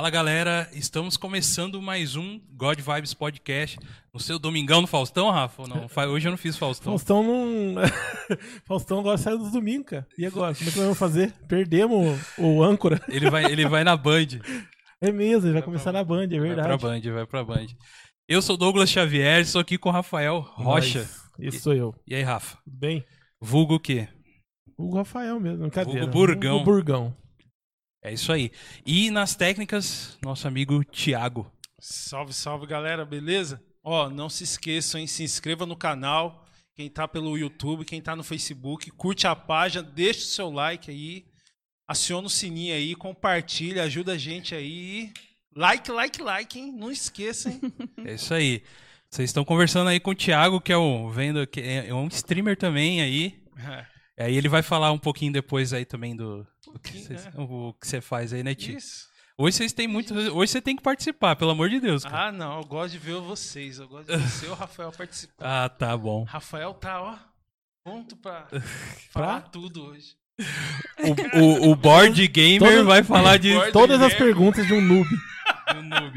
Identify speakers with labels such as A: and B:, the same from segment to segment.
A: Fala galera, estamos começando mais um God Vibes Podcast. No seu domingão no Faustão, Rafa? Não, hoje eu não fiz Faustão.
B: Faustão não. Faustão agora saiu dos domingos, cara. E agora? Como é que nós vamos fazer? Perdemos o, o âncora.
A: Ele vai, ele vai na Band.
B: É mesmo, ele vai, vai começar na Band, é verdade.
A: Vai pra Band, vai pra Band. Eu sou Douglas Xavier, estou aqui com o Rafael Rocha.
B: Isso sou eu.
A: E aí, Rafa?
B: Bem.
A: Vulgo o quê?
B: Vulgo Rafael mesmo, brincadeira.
A: Vulgo Burgão.
B: Vulgo Burgão.
A: É isso aí. E nas técnicas, nosso amigo Thiago.
C: Salve, salve, galera, beleza? Ó, não se esqueçam, hein? Se inscreva no canal. Quem tá pelo YouTube, quem tá no Facebook, curte a página, deixa o seu like aí, aciona o sininho aí, compartilha, ajuda a gente aí. Like, like, like, hein? Não esqueça, hein?
A: É isso aí. Vocês estão conversando aí com o Thiago, que é um, vendo, que é um streamer também aí. É. Aí ele vai falar um pouquinho depois aí também do, o que, cês, é. o que você faz aí, né, Tio? Isso. Hoje vocês têm muito. Hoje você tem que participar, pelo amor de Deus.
C: Cara. Ah, não, eu gosto de ver vocês. Eu gosto de ver você e o Rafael participar.
A: Ah, tá bom.
C: Rafael tá, ó, pronto pra falar tudo hoje.
A: O, o, o board gamer Todo, vai falar de
B: todas as perguntas de um noob.
A: um noob.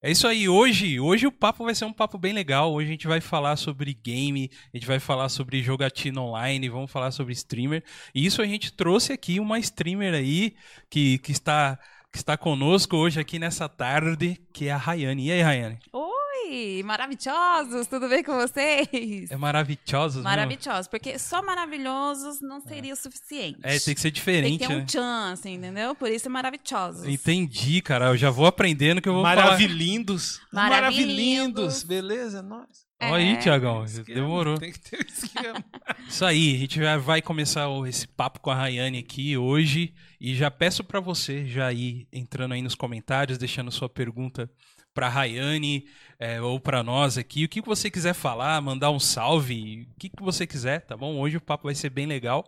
A: É isso aí, hoje, hoje o papo vai ser um papo bem legal. Hoje a gente vai falar sobre game, a gente vai falar sobre jogatina online, vamos falar sobre streamer. E isso a gente trouxe aqui uma streamer aí que, que está que está conosco hoje aqui nessa tarde, que é a Rayane. E aí, Rayane?
D: Oi! Oi, maravilhosos, tudo bem com vocês?
A: É maravilhosos,
D: Maravilhosos, porque só maravilhosos não seria o suficiente.
A: É, tem que ser diferente,
D: Tem que ter
A: um
D: né? chance, entendeu? Por isso é maravilhosos.
A: Entendi, cara, eu já vou aprendendo que eu vou
C: Maravilhindos.
D: falar. Maravilhindos.
C: Beleza, nós.
A: É. Olha aí, Tiagão, demorou. Tem que ter esquema. Isso aí, a gente já vai começar esse papo com a Rayane aqui hoje e já peço para você já ir entrando aí nos comentários, deixando sua pergunta para Rayane é, ou para nós aqui. O que você quiser falar, mandar um salve, o que você quiser, tá bom? Hoje o papo vai ser bem legal.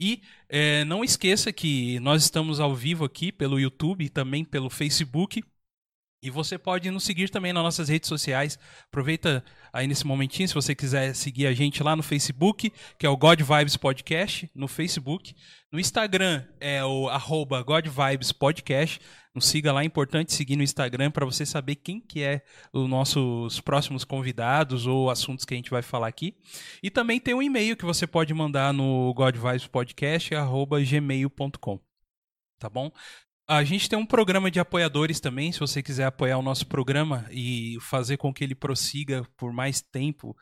A: E é, não esqueça que nós estamos ao vivo aqui pelo YouTube e também pelo Facebook. E você pode nos seguir também nas nossas redes sociais. Aproveita aí nesse momentinho, se você quiser seguir a gente lá no Facebook, que é o God Vibes Podcast, no Facebook. No Instagram é o arroba God Vibes Podcast. Nos siga lá, é importante seguir no Instagram para você saber quem que é os nossos próximos convidados ou assuntos que a gente vai falar aqui. E também tem um e-mail que você pode mandar no godvibespodcast@gmail.com. Tá bom? A gente tem um programa de apoiadores também, se você quiser apoiar o nosso programa e fazer com que ele prossiga por mais tempo,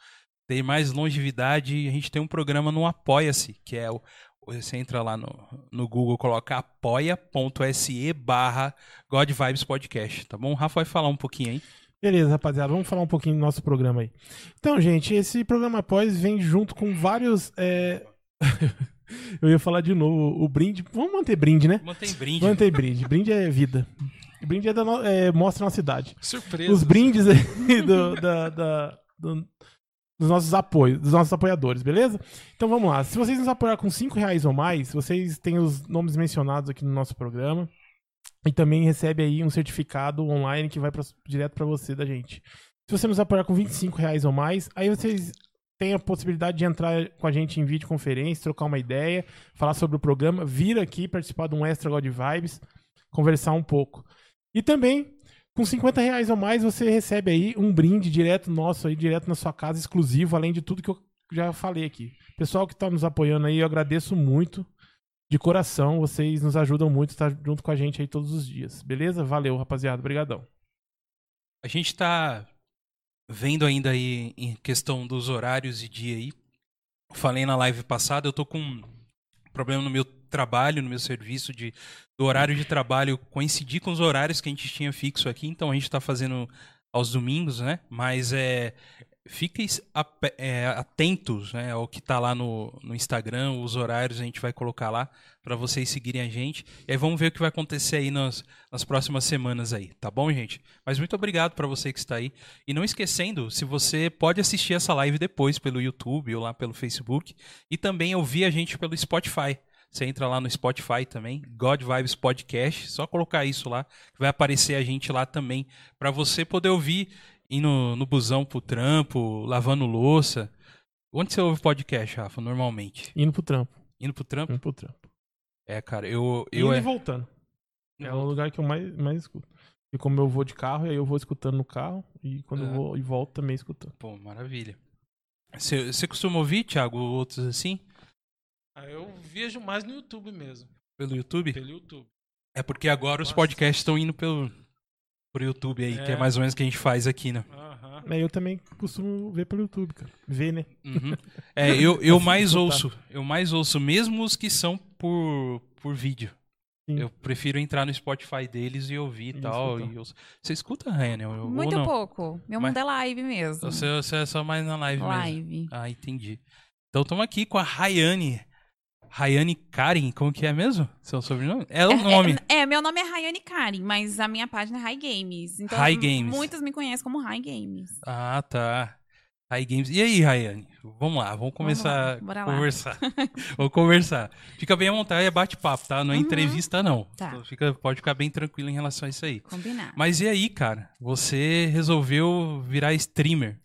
A: ter mais longevidade, a gente tem um programa no Apoia-se, que é o você entra lá no, no Google, coloca apoia.se barra God Vibes Podcast, tá bom? O Rafa vai falar um pouquinho aí.
B: Beleza, rapaziada, vamos falar um pouquinho do nosso programa aí. Então, gente, esse programa após vem junto com vários. É... Eu ia falar de novo, o brinde. Vamos manter brinde, né?
A: Mantém brinde.
B: Mantém brinde. Brinde é vida. Brinde é, da no... é mostra a nossa cidade.
C: Surpresa.
B: Os brindes do, da, da, do, dos nossos apoios, dos nossos apoiadores, beleza? Então vamos lá. Se vocês nos apoiar com 5 reais ou mais, vocês têm os nomes mencionados aqui no nosso programa. E também recebe aí um certificado online que vai pra, direto para você da gente. Se você nos apoiar com 25 reais ou mais, aí vocês têm a possibilidade de entrar com a gente em videoconferência, trocar uma ideia, falar sobre o programa, vir aqui participar de um Extra God Vibes, conversar um pouco. E também com 50 reais ou mais, você recebe aí um brinde direto nosso aí, direto na sua casa, exclusivo, além de tudo que eu já falei aqui. Pessoal que está nos apoiando aí, eu agradeço muito. De coração, vocês nos ajudam muito, estar tá junto com a gente aí todos os dias. Beleza? Valeu, rapaziada. Obrigadão.
A: A gente está vendo ainda aí em questão dos horários e dia aí. Falei na live passada, eu tô com um problema no meu trabalho, no meu serviço de do horário de trabalho coincidir com os horários que a gente tinha fixo aqui, então a gente está fazendo aos domingos, né? Mas é, fiquem é, atentos né, ao que está lá no, no Instagram, os horários a gente vai colocar lá para vocês seguirem a gente. E aí vamos ver o que vai acontecer aí nas, nas próximas semanas aí, tá bom, gente? Mas muito obrigado para você que está aí. E não esquecendo, se você pode assistir essa live depois pelo YouTube ou lá pelo Facebook e também ouvir a gente pelo Spotify. Você entra lá no Spotify também, God Vibes Podcast, só colocar isso lá, vai aparecer a gente lá também, para você poder ouvir indo no, busão pro trampo, lavando louça. Onde você ouve podcast, Rafa, normalmente?
B: Indo pro trampo.
A: Indo pro trampo?
B: Indo pro trampo.
A: É, cara, eu... eu
B: Indo
A: é...
B: e voltando. É o lugar que eu mais, mais escuto. E como eu vou de carro, aí eu vou escutando no carro. E quando
A: É.
B: eu vou e volto também escutando.
A: Pô, maravilha. Você você costuma ouvir, Thiago, outros assim?
C: Ah, eu vejo mais no YouTube mesmo.
A: Pelo YouTube?
C: Pelo YouTube.
A: É porque agora os podcasts estão indo pelo pro YouTube aí, que é
C: É.
A: mais ou menos o que a gente faz aqui, né?
C: Aham.
B: Aí eu também costumo ver pelo YouTube, cara. Ver, né?
A: Uhum. É, eu, eu mais ouço. Eu mais ouço, mesmo os que são por, por vídeo.
B: Sim.
A: Eu prefiro entrar no Spotify deles e ouvir e tal.
B: escutar.
A: E ouço. Você escuta, Ryan? Ou
D: Muito
A: não?
D: pouco. Meu
A: Mas-
D: mundo é live mesmo.
A: Você, você é só mais na live, mesmo.
D: live.
A: Ah, entendi. Então estamos aqui com a Rayane. Rayane Karen, como que é mesmo? Seu sobrenome? É o nome.
D: É, é, meu nome é Rayane Karen, mas a minha página é High Games. Então,
A: High Games.
D: Muitos me conhecem como High Games.
A: Ah, tá. Ray Games. E aí, Rayane? Vamos lá, vamos começar
D: bora
A: a conversar. vamos conversar. Fica bem à vontade, é bate-papo, tá? Não é
D: Uhum.
A: entrevista, não.
D: Tá.
A: Então fica, pode ficar bem tranquilo em relação a isso aí.
D: Combinado.
A: Mas e aí, cara? Você resolveu virar streamer.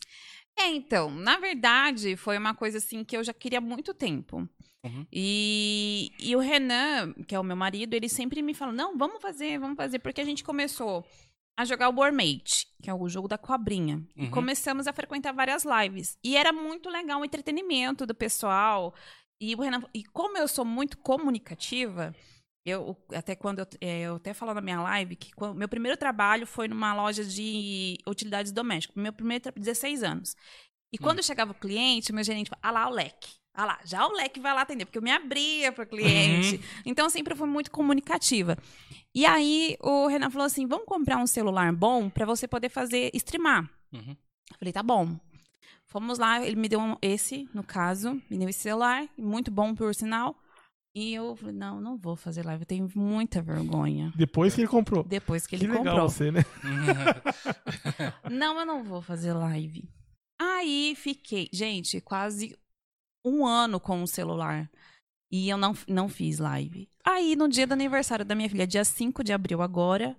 D: É, então, na verdade, foi uma coisa assim que eu já queria há muito tempo.
A: Uhum.
D: E, e o Renan, que é o meu marido, ele sempre me fala: não, vamos fazer, vamos fazer, porque a gente começou a jogar o Warmate, que é o jogo da cobrinha. E
A: Uhum.
D: começamos a frequentar várias lives. E era muito legal o entretenimento do pessoal. E o Renan, e como eu sou muito comunicativa, eu até quando eu, é, eu até falo na minha live que quando- meu primeiro trabalho foi numa loja de utilidades domésticas, meu primeiro tra- 16 anos. E quando chegava o cliente, meu gerente falava, ah lá o leque. Ah lá, já o leque vai lá atender, porque eu me abria para o cliente. Então, eu sempre fui muito comunicativa. E aí, o Renan falou assim: vamos comprar um celular bom para você poder fazer, streamar.
A: Uhum.
D: Eu falei, tá bom. Fomos lá, ele me deu um- esse, no caso, me deu esse celular, muito bom por sinal. E eu falei, não, não vou fazer live, eu tenho muita vergonha.
B: Depois que ele comprou.
D: Depois que
B: Que
D: ele
B: legal
D: comprou.
B: você, né?
D: Não, eu não vou fazer live. Aí fiquei, gente, quase um ano com o celular. E eu não, não fiz live. Aí, no dia do aniversário da minha filha, dia 5 de abril agora,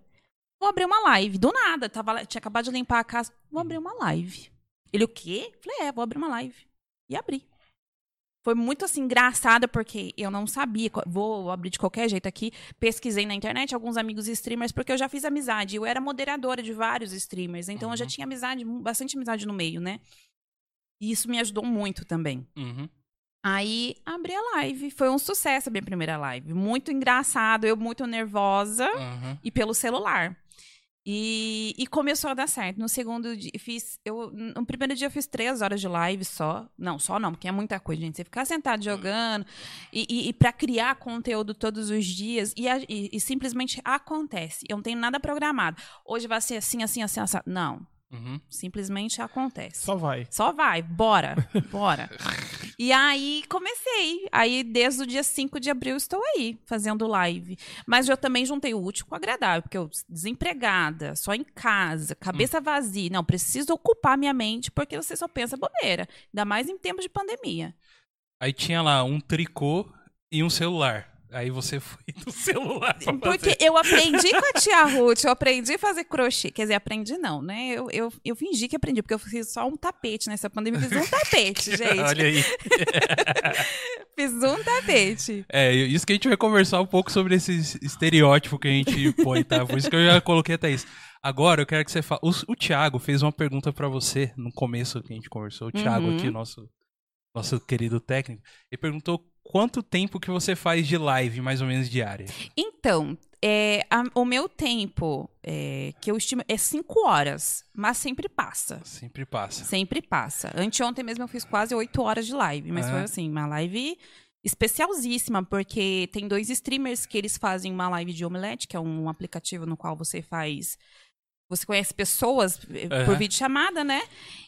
D: vou abrir uma live. Do nada, tava, tinha acabado de limpar a casa. Vou abrir uma live. Ele, o quê? Falei, é, vou abrir uma live. E abri. Foi muito assim engraçada porque eu não sabia, vou abrir de qualquer jeito aqui. Pesquisei na internet alguns amigos streamers porque eu já fiz amizade. Eu era moderadora de vários streamers, então eu já
A: Uhum.
D: tinha amizade, bastante amizade no meio, né? E isso me ajudou muito também.
A: Uhum.
D: Aí abri a live, foi um sucesso a minha primeira live, muito engraçado, eu muito nervosa
A: Uhum.
D: e pelo celular. E, e começou a dar certo. No segundo dia, fiz. Eu, no primeiro dia eu fiz três horas de live só. Não, só não, porque é muita coisa, gente. Você ficar sentado jogando e, e, e para criar conteúdo todos os dias e, a- e- e simplesmente acontece. Eu não tenho nada programado. Hoje vai ser assim, assim, assim, assim. Não,
A: Uhum.
D: simplesmente acontece.
B: Só vai.
D: Só vai, bora, bora. E aí comecei. Aí desde o dia 5 de abril estou aí, fazendo live. Mas eu também juntei o útil com o agradável, porque eu desempregada, só em casa, cabeça vazia. Não, preciso ocupar minha mente, porque você só pensa bobeira. Ainda mais em tempos de pandemia.
A: Aí tinha lá um tricô e um celular. Aí você foi do celular
D: Porque
A: fazer.
D: eu aprendi com a tia Ruth, eu aprendi a fazer crochê. Quer dizer, aprendi não, né? Eu, eu, eu fingi que aprendi, porque eu fiz só um tapete nessa pandemia. Fiz um tapete, gente.
A: Olha aí.
D: Fiz um tapete.
A: É, isso que a gente vai conversar um pouco sobre esse estereótipo que a gente põe, tá? Por isso que eu já coloquei até isso. Agora eu quero que você fale. O, o Thiago fez uma pergunta pra você no começo que a gente conversou. O Thiago
D: Uhum.
A: aqui, nosso, nosso querido técnico, ele perguntou quanto tempo que você faz de live, mais ou menos, diária.
D: Então, é, a- o meu tempo é, que eu estimo é 5 horas, mas sempre passa.
A: Sempre passa.
D: Sempre passa. Anteontem mesmo eu fiz quase 8 horas de live, mas
A: Ah.
D: foi assim, uma live especialzíssima, porque tem dois streamers que eles fazem uma live de omelete, que é um aplicativo no qual você faz. Você conhece pessoas eh, por
A: Aham.
D: videochamada, né?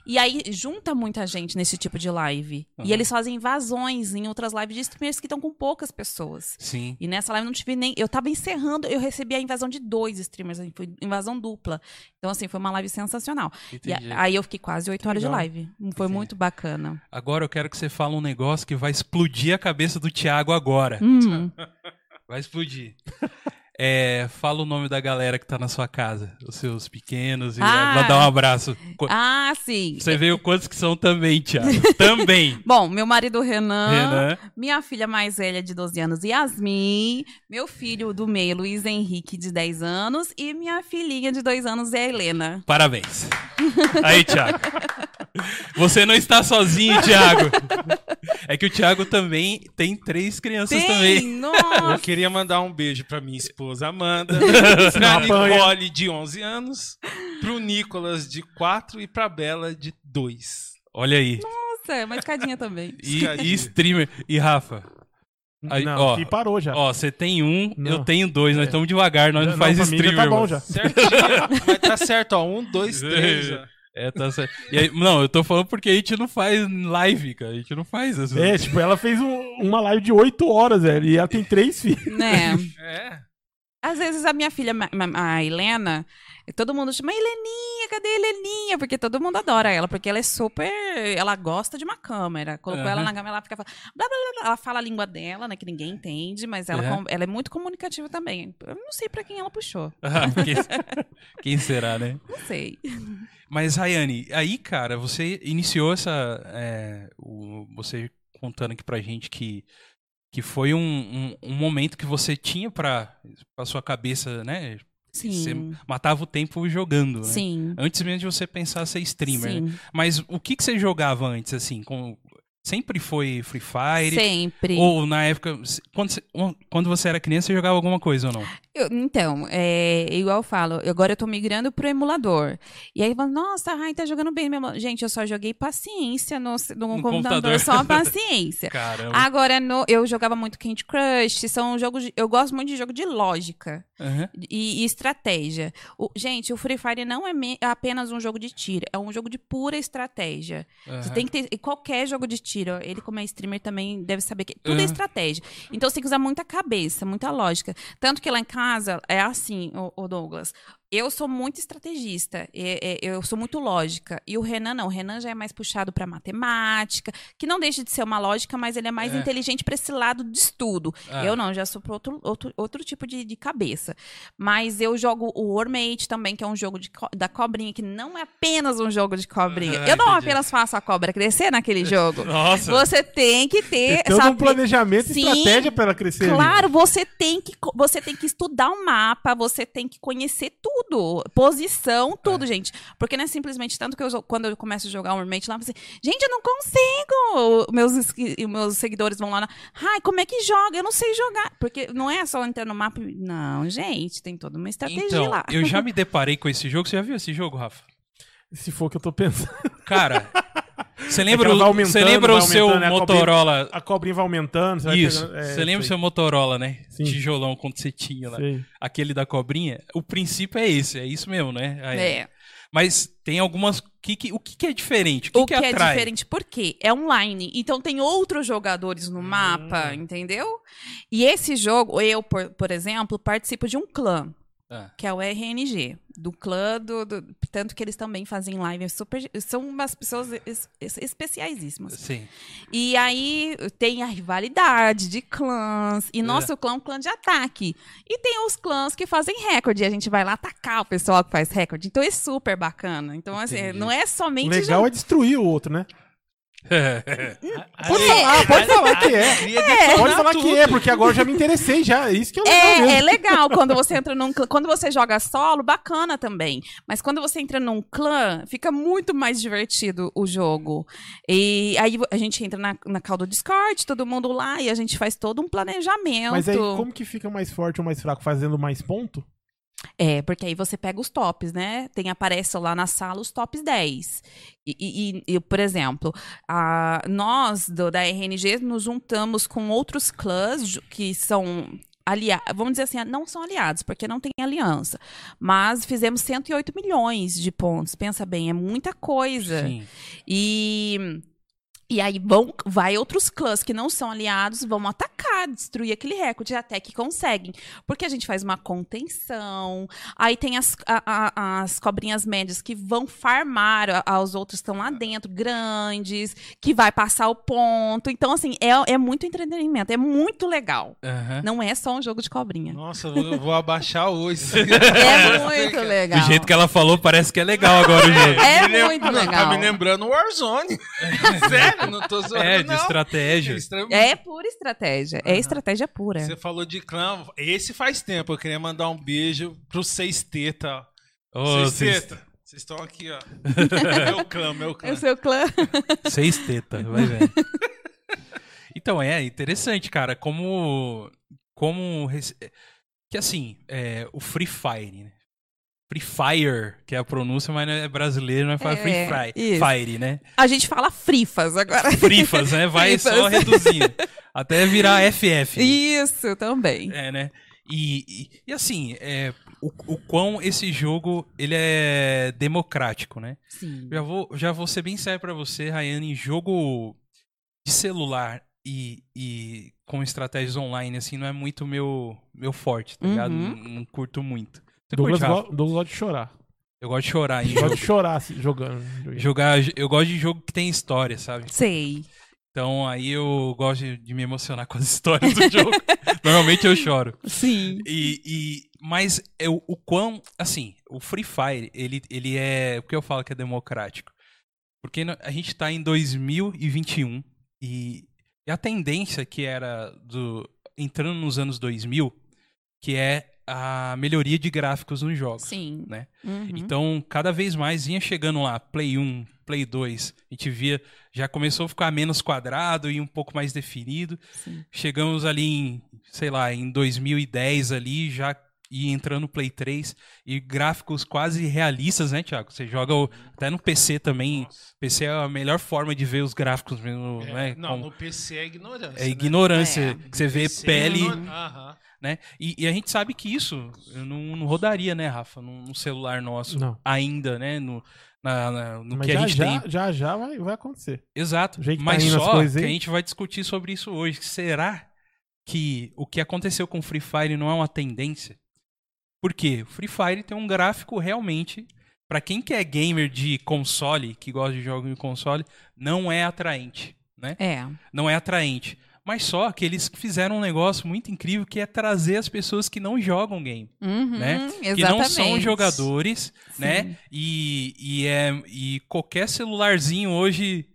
D: E aí junta muita gente nesse tipo de live.
A: Aham.
D: E eles fazem invasões em outras lives de streamers que estão com poucas pessoas.
A: Sim.
D: E nessa live eu não tive nem. Eu tava encerrando, eu recebi a invasão de dois streamers, assim, foi invasão dupla. Então, assim, foi uma live sensacional. E
A: Entendi.
D: a- aí eu fiquei quase oito horas de live. Foi
A: Entendi.
D: muito bacana.
A: Agora eu quero que você fale um negócio que vai explodir a cabeça do Thiago agora.
D: Hum,
A: Vai explodir. É, fala o nome da galera que tá na sua casa, os seus pequenos, e
D: Ah.
A: vai dar um abraço.
D: Ah, sim.
A: Você veio quantos que são também, Thiago? também.
D: Bom, meu marido Renan,
A: Renan.
D: minha filha mais velha de 12 anos, Yasmin, meu filho do meio, Luiz Henrique, de 10 anos, e minha filhinha de 2 anos, é a Helena.
A: Parabéns. Aí, Thiago. Você não está sozinho, Thiago. É que o Thiago também tem três crianças também.
C: Eu
D: Nossa!
C: queria mandar um beijo pra minha esposa Amanda, pra. Nicole de 11 anos, pro Nicolas de 4 e pra Bela de 2.
A: Olha aí.
D: Nossa, é uma escadinha também.
A: E, e streamer. E Rafa? Aí,
B: não,
A: ó,
B: parou já.
A: Ó, você tem um,
B: Não.
A: eu tenho dois. Nós estamos devagar, nós não,
B: Não,
A: faz
B: já
A: streamer.
B: tá bom já.
C: Certinho. Mas tá certo, ó. Um, dois, três. já.
A: É, tá certo. E aí, não, eu tô falando porque a gente não faz live, cara. A gente não faz essas
B: É, tipo, ela fez um- uma live de 8 horas, velho. E ela tem três filhos.
D: Né?
C: É.
D: Às vezes a minha filha, a Helena, todo mundo chama Heleninha, cadê a Heleninha? Porque todo mundo adora ela, porque ela é super. Ela gosta de uma câmera. Colocou ela
A: Aham.
D: na câmera, ela fica falando. Blá, blá, blá. Ela fala a língua dela, né? Que ninguém entende, mas ela, com- ela é muito comunicativa também. Eu não sei pra quem ela puxou.
A: Ah, quem, quem será, né?
D: Não sei.
A: Mas, Rayane, aí, cara, você iniciou essa. é, o- você contando aqui pra gente que, que foi um, um, um momento que você tinha pra, pra sua cabeça, né? Você
D: Sim.
A: matava o tempo jogando, né?
D: Sim.
A: Antes mesmo de você pensar ser streamer. né?
D: Sim.
A: Mas o que, que você jogava antes, assim? Com, sempre foi Free Fire?
D: Sempre.
A: Ou na época, quando você, quando você era criança, você jogava alguma coisa ou não?
D: Eu- então, é, igual eu falo, agora eu tô migrando pro emulador. E aí, nossa, a Rai tá jogando bem. Meu... Gente, eu só joguei paciência no, no,
A: No
D: computador,
A: computador.
D: só paciência.
A: Caramba.
D: Agora, no- eu jogava muito Candy Crush, são jogos. de- eu gosto muito de jogo de lógica
A: Aham.
D: e, e estratégia. O- gente, o Free Fire não é me- apenas um jogo de tiro, é um jogo de pura estratégia. Você
A: aham.
D: tem que ter. e Qualquer jogo de tiro, ele, como é streamer, também deve saber que tudo é
A: Uhum.
D: estratégia. Então você tem que usar muita cabeça, muita lógica. Tanto que lá em casa é assim, o, Douglas. Eu sou muito estrategista, é- é- eu sou muito lógica. E o Renan não. O Renan já é mais puxado para matemática, que não deixa de ser uma lógica, mas ele é mais
A: É.
D: inteligente para esse lado de estudo.
A: Ah.
D: Eu não, já sou para outro, outro, outro tipo de, de cabeça. Mas eu jogo o Warmate também, que é um jogo de da cobrinha, que não é apenas um jogo de cobrinha.
A: Ah,
D: eu não
A: entendi.
D: apenas faço a cobra crescer naquele jogo.
A: Nossa.
D: Você tem que ter,
B: Tem todo um
D: sabe?
B: planejamento e
D: Sim,
B: estratégia pra ela crescer. ali.
D: Claro, você tem que você tem que estudar o mapa, você tem que conhecer tudo, posição, tudo, gente. Porque não é simplesmente tanto que eu, quando eu começo a jogar Warmate lá, eu falo assim, gente, eu não consigo. Meus meus seguidores vão lá, na, ai, como é que joga? Eu não sei jogar, porque não é só entrar no mapa. Não, gente, tem toda uma estratégia
A: Então,
D: lá.
A: eu já me deparei com esse jogo. Você já viu esse jogo, Rafa?
B: Se for o que eu tô pensando.
A: Cara, você lembra,
B: É
A: o- você lembra o seu
B: aumentando, né? A cobrinha-
A: Motorola?
B: A cobrinha vai aumentando. Você vai
A: Isso.
B: pegando- é,
A: você lembra o seu Motorola, né?
B: Sim.
A: Tijolão quando você tinha lá.
B: sei.
A: Aquele da cobrinha. O princípio é esse, é isso mesmo, né? Aí-
D: É.
A: Mas tem algumas. que que- o que, que é diferente? O que,
D: O
A: que,
D: que, é diferente, por quê? É online. Então tem outros jogadores no mapa, entendeu? E esse jogo, eu, por, por exemplo, participo de um clã,
A: Ah,
D: que é o RNG. Do clã do, do- Tanto que eles também fazem live super. São umas pessoas es, es, especiaisíssimas.
A: sim.
D: E aí tem a rivalidade de clãs. E nosso clã é um clã de ataque. E tem os clãs que fazem recorde. E a gente vai lá atacar o pessoal que faz recorde. Então é super bacana. Então, assim,
A: Entendi.
D: não é
B: O
D: somente.
B: legal
D: jogar-
B: é destruir o outro, né? Pode
C: Aí-
B: falar, pode falar que é.
C: Queria
B: Pode falar que é, porque agora eu já me interessei já. Isso que é legal
D: É, é legal quando você entra num clã. Quando você joga solo, bacana também. Mas quando você entra num clã, fica muito mais divertido o jogo. E aí a gente entra na, na call do Discord, todo mundo lá, e a gente faz todo um planejamento.
B: Mas aí, como que fica mais forte ou mais fraco? Fazendo mais ponto?
D: É, porque aí você pega os tops, né? Tem, aparece lá na sala os tops 10. E, e- e, por exemplo, a, nós do, da RNG nos juntamos com outros clãs que são aliados, vamos dizer assim, não são aliados, porque não tem aliança. Mas fizemos 108 milhões de pontos. Pensa bem, é muita coisa.
A: Sim.
D: E E aí vão, vai outros clãs que não são aliados, vão atacar, destruir aquele recorde até que conseguem. Porque a gente faz uma contenção, aí tem as, a- a- as cobrinhas médias que vão farmar a- aos outros que estão lá dentro, grandes, que vai passar o ponto. Então, assim, é, é muito entretenimento, é muito legal.
A: Aham.
D: Não é só um jogo de cobrinha.
C: Nossa, eu vou, abaixar hoje.
D: É muito legal.
A: Do jeito que ela falou, parece que é legal agora o jogo.
D: É
C: lem-
D: muito legal.
C: Tá me lembrando Warzone. Sério, não tô zoando,
A: É, de
C: não.
A: estratégia.
C: Extra-
D: É pura estratégia. É estratégia pura.
C: Você falou de clã. Esse faz tempo. Eu queria mandar um beijo pro Seis Teta.
A: Ô,
C: Seis
A: seis,
C: Teta. Vocês estão aqui, ó. meu clã, meu clã.
D: É o seu clã.
A: seis teta, vai ver. Então, é interessante, cara, como. Como. rece- Que assim, é, o Free Fire, né? Free Fire, que é a pronúncia, mas é brasileiro, não é,
D: É,
A: Free Fire,
D: isso.
A: Fire, né?
D: A gente fala frifas agora.
A: Frifas, né? Vai
D: Frifas.
A: só reduzindo. Até virar FF.
D: Isso, também.
A: É, né? E, e, e assim, é, o, o quão esse jogo ele é democrático, né?
D: Sim.
A: Já vou, já vou ser bem sério pra você, Rayane, jogo de celular e, e com estratégias online, assim, não é muito meu, meu forte, tá ligado?
D: Uhum.
A: Não, não curto muito. Você
B: Douglas,
A: curte,
B: go Douglas gosta de chorar.
A: Eu gosto de chorar em
B: Gosta
A: jogo.
B: de chorar se- jogando.
A: Jogar, eu gosto de jogo que tem história, sabe?
D: Sei.
A: Então aí eu gosto de, me emocionar com as histórias do jogo. Normalmente eu choro.
D: Sim.
A: E, e- mas eu, o quão, assim, o Free Fire, ele, ele é, por que eu falo que é democrático? Porque a gente tá em 2021 e, e a tendência que era do entrando nos anos 2000, que é a melhoria de gráficos nos jogos.
D: Sim.
A: né?
D: Uhum.
A: Então, cada vez mais vinha chegando lá, Play 1, Play 2, a gente via, já começou a ficar menos quadrado e um pouco mais definido.
D: Sim.
A: Chegamos ali em, sei lá, em 2010 ali, já ia entrando no Play 3 e gráficos quase realistas, né, Thiago? Você joga o- até no PC também. PC é a melhor forma de ver os gráficos mesmo,
C: É,
A: né?
C: não,
A: Como-
C: no PC é ignorância.
A: é
C: né?
A: ignorância,
D: É.
A: que você vê
C: PC é
A: pele,
C: ignor- Aham.
A: Né? E, e a gente sabe que isso não, não rodaria, né, Rafa, num, num celular nosso
B: Não.
A: ainda, né? No, na- na- no
B: Mas
A: que
B: já,
A: a gente
B: já,
A: tem.
B: já já vai, vai acontecer.
A: Exato.
B: que
A: Mas
B: tá
A: só que a gente vai discutir sobre isso hoje. Será que o que aconteceu com o Free Fire não é uma tendência? Por quê? O Free Fire tem um gráfico realmente, Pra quem que é gamer de console, que gosta de jogos de console, não é atraente, né?
D: É.
A: Não é atraente. Mas só que eles fizeram um negócio muito incrível que é trazer as pessoas que não jogam game,
D: Uhum,
A: né?
D: Exatamente.
A: que não são jogadores,
D: Sim.
A: né? E, e, é, e qualquer celularzinho hoje,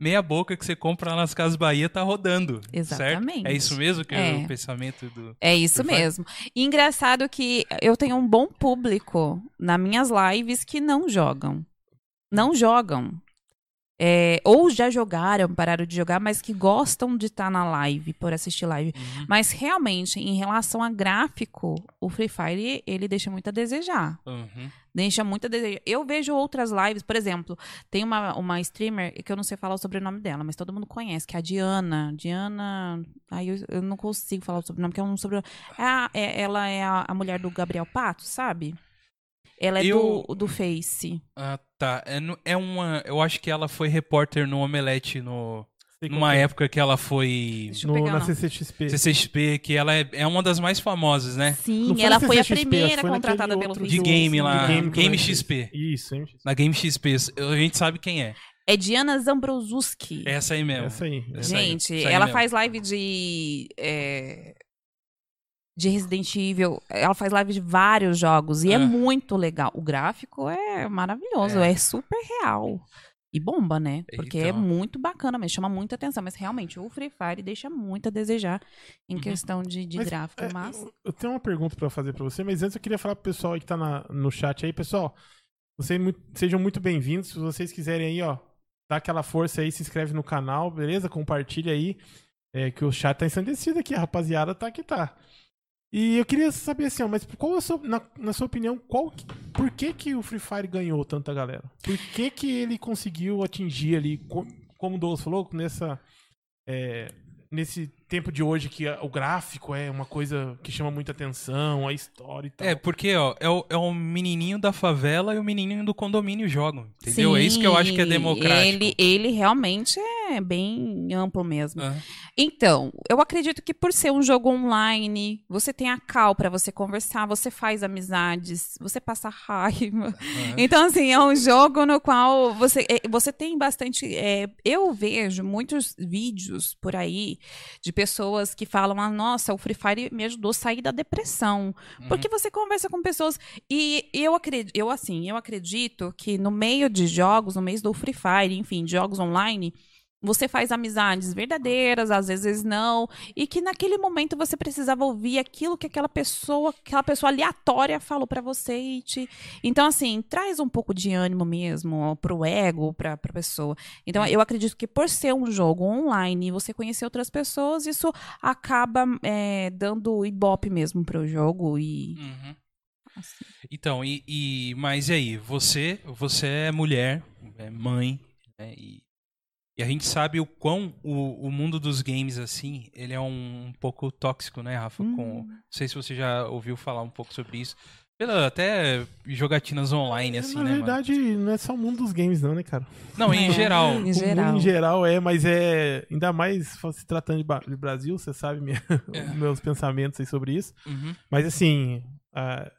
A: meia boca que você compra lá nas Casas Bahia, tá rodando.
D: Exatamente.
A: Certo? É isso mesmo que é,
D: É.
A: o pensamento do.
D: É isso
A: Fire?
D: mesmo. E engraçado que eu tenho um bom público nas minhas lives que não jogam. Não jogam. É, ou já jogaram, pararam de jogar, mas que gostam de estar na live, por assistir live.
A: Uhum.
D: Mas realmente, em relação a gráfico, o Free Fire, ele deixa muito a desejar.
A: Uhum.
D: Deixa muito a desejar. Eu vejo outras lives, por exemplo, tem uma, uma streamer que eu não sei falar o sobrenome dela, mas todo mundo conhece, que é a Diana. Diana. Ai, eu, eu não consigo falar o sobrenome, que é um sobrenome. É a- é- ela é a, a mulher do Gabriel Pato, sabe? Ela é
A: Eu-
D: do, do Face.
A: Ah, tá. É, no- é uma. Eu acho que ela foi repórter no Omelete no,
B: Sei
A: numa
B: que é.
A: época que ela foi
B: No,
D: pegar
B: na
D: não.
B: CCXP.
A: CCXP, que ela é, é uma das mais famosas, né?
D: Sim,
B: foi
D: ela foi a primeira contratada pelo
A: De game lá.
B: De game
A: Game. XP.
B: Isso, hein?
A: Na Game XP. A gente sabe quem é.
D: É Diana Zambrosuski.
A: Essa aí mesmo.
B: Essa aí.
A: Essa aí,
D: Gente,
A: essa aí
D: ela
A: mesmo.
D: faz live de. é, de Resident Evil. Ela faz live de vários jogos. E é
A: Ah.
D: muito legal. O gráfico é maravilhoso.
A: É.
D: É, super real. E bomba, né? Porque é
A: Então.
D: muito bacana mesmo. Chama muita atenção. Mas realmente, o Free Fire deixa muito a desejar em
A: Uhum.
D: questão de, de
B: Mas,
D: gráfico.
B: é,
D: mas.
B: eu- tenho uma pergunta pra fazer pra você, mas antes eu queria falar pro pessoal aí que tá na- no chat aí, pessoal. Vocês mu- sejam muito bem-vindos. Se vocês quiserem aí, ó, dar aquela força aí, se inscreve no canal, beleza? Compartilha aí. É, que o chat tá ensandecido aqui, a rapaziada tá que tá. E eu queria saber assim, ó, mas qual a sua, na, na sua opinião, qual, por que que o Free Fire ganhou tanta galera? Por que que ele conseguiu atingir ali, co- como o Douglas falou, nessa, é, nesse tempo de hoje que a- o gráfico é uma coisa que chama muita atenção, a história e tal.
A: É, porque, ó, é o, é o menininho da favela e o menininho do condomínio jogam, entendeu? é isso que eu acho que é
D: Sim,
A: democrático.
D: Ele, ele realmente é é bem amplo mesmo. Então, eu acredito que por ser um jogo online, você tem a cal pra você conversar, você faz amizades, você passa raiva. Então, assim, é um jogo no qual você, eh, você tem bastante. eh, eu vejo muitos vídeos por aí de pessoas que falam: ah, nossa, o Free Fire me ajudou a sair da depressão. Porque você conversa com pessoas. E eu acredito, eu assim, eu acredito que no meio de jogos, no meio do Free Fire, enfim, de jogos online. Você faz amizades verdadeiras, às vezes não, e que naquele momento você precisava ouvir aquilo que aquela pessoa, aquela pessoa aleatória falou pra você e te, então, assim, traz um pouco de ânimo mesmo pro ego, pra, pra pessoa. Então, eu acredito que por ser um jogo online e você conhecer outras pessoas, isso acaba é, dando ibope mesmo pro jogo e.
A: Uhum.
D: assim.
A: Então, e, e- mas e aí? Você, você é mulher, é mãe, né? E, e a gente sabe o quão o, o mundo dos games, assim, ele é um, um pouco tóxico, né, Rafa? Com,
D: Hum.
A: não sei se você já ouviu falar um pouco sobre isso. Pela, até jogatinas online, assim,
B: Na
A: né,
B: verdade, não é só o mundo dos games, não, né, cara?
A: mano? Não, em
D: É.
A: geral.
D: Em
B: O mundo
D: geral.
B: em geral é, mas é. Ainda mais se tratando de, Brasil, você sabe minha-
A: É.
B: os meus pensamentos aí sobre isso.
A: Uhum.
B: Mas assim, ah,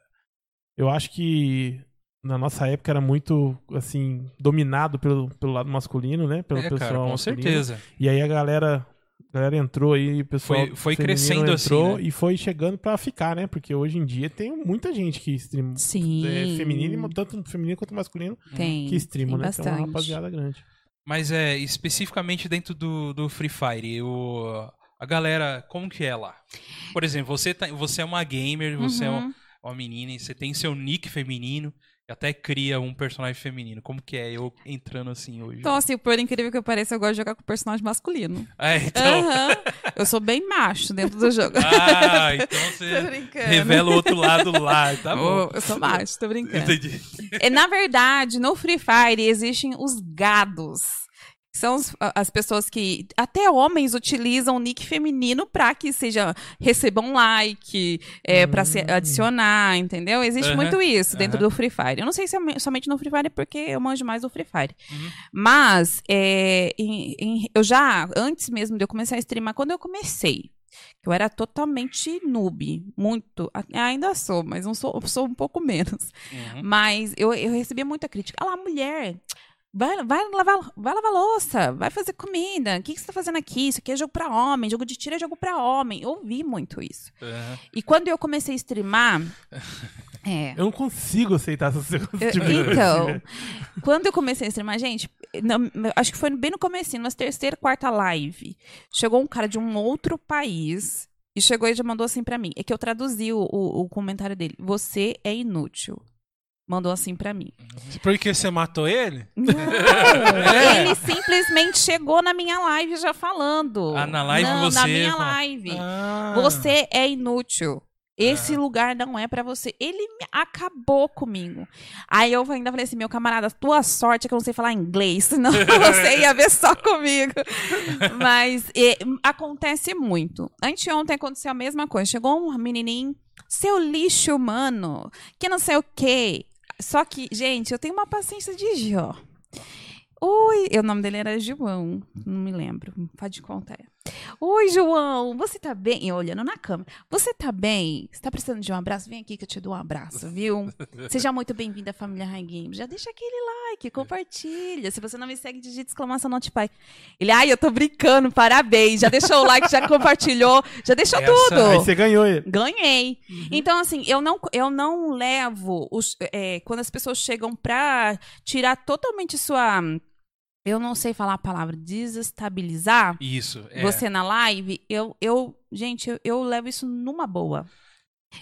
B: eu acho que na nossa época era muito assim dominado pelo, pelo lado masculino, né? Pelo
A: É,
B: pessoal
A: cara, com
B: masculino.
A: certeza.
B: E aí a galera, a galera entrou aí, o pessoal
A: Foi- foi crescendo assim,
B: entrou
A: né?
B: e foi chegando pra ficar, né? Porque hoje em dia tem muita gente que streama
D: Sim.
B: é, feminino, tanto feminino quanto masculino,
D: Tem.
B: que streamam,
D: tem
B: né? Tem uma
D: bastante.
B: rapaziada grande.
A: Mas é, especificamente dentro do, do Free Fire, o, a galera, como que é lá? Por exemplo, você, tá, você é uma gamer, você é uma,
D: Uhum.
A: uma menina e você tem seu nick feminino até cria um personagem feminino. Como que é eu entrando assim hoje?
D: Então, assim, por incrível que pareça, eu gosto de jogar com personagem masculino.
A: É, então.
D: Aham. Eu sou bem macho dentro do jogo.
A: Ah, então você revela o outro lado lá, tá bom.
D: Eu sou macho, tô brincando.
A: Entendi.
D: É, na verdade, no Free Fire existem os gados. São as pessoas que. Até homens utilizam o nick feminino pra que seja. recebam like, é, pra se
B: Hum.
D: adicionar, entendeu? Existe
A: Aham,
D: muito isso dentro
A: aham.
D: do Free Fire. Eu não sei se é me- somente no Free Fire, porque eu manjo mais do Free Fire.
A: Uhum.
D: Mas, é, em- em- eu já, antes mesmo de eu começar a streamar, quando eu comecei, eu era totalmente noob, muito, ainda sou, mas não sou, sou um pouco menos.
A: Uhum.
D: Mas eu, eu recebia muita crítica. Ah lá, mulher, vai, vai, lavar, vai lavar louça, vai fazer comida. O que, que você tá fazendo aqui? Isso aqui é jogo pra homem, jogo de tiro é jogo pra homem. Eu ouvi muito isso.
A: Aham.
D: E quando eu comecei a streamar. É.
B: Eu não consigo aceitar essas coisas. Tipo
D: então, quando eu comecei a streamar, gente, não- acho que foi bem no começo, numa terceira, quarta live, chegou um cara de um outro país e chegou e já mandou assim pra mim. É que eu traduzi o, o- o comentário dele. Você é inútil. Mandou assim pra mim.
C: Por que você matou ele?
D: Não, ele simplesmente chegou na minha live já falando.
A: Ah, na live
D: Não,
A: você
D: Na minha
A: fala-
D: live.
C: Ah.
D: Você é inútil. Esse lugar não é pra você. Ele acabou comigo. Aí eu ainda falei assim, meu camarada, tua sorte é que eu não sei falar inglês, senão você ia ver só comigo. Mas é, acontece muito. Anteontem aconteceu a mesma coisa. Chegou um menininho, seu lixo humano, que não sei o quê. Só que, gente, eu tenho uma paciência de Jó. Oi, o nome dele era João, não me lembro, faz de conta. é. Oi, João, você tá bem? Eu olhando na câmera. Você tá bem? Você tá precisando de um abraço? Vem aqui que eu te dou um abraço, viu? Seja muito bem-vindo à família High Games. Já deixa aquele like, compartilha. Se você não me segue, digita exclamação notified. Ele, ai, eu tô brincando, parabéns. Já deixou o like, já compartilhou, já deixou
A: Essa-
D: tudo.
B: Aí você ganhou ele.
D: Ganhei. Então, assim, eu não, eu não levo os, é, quando as pessoas chegam pra tirar totalmente sua. Eu não sei falar a palavra, desestabilizar
A: Isso. É.
D: você na live, eu, eu gente, eu, eu levo isso numa boa.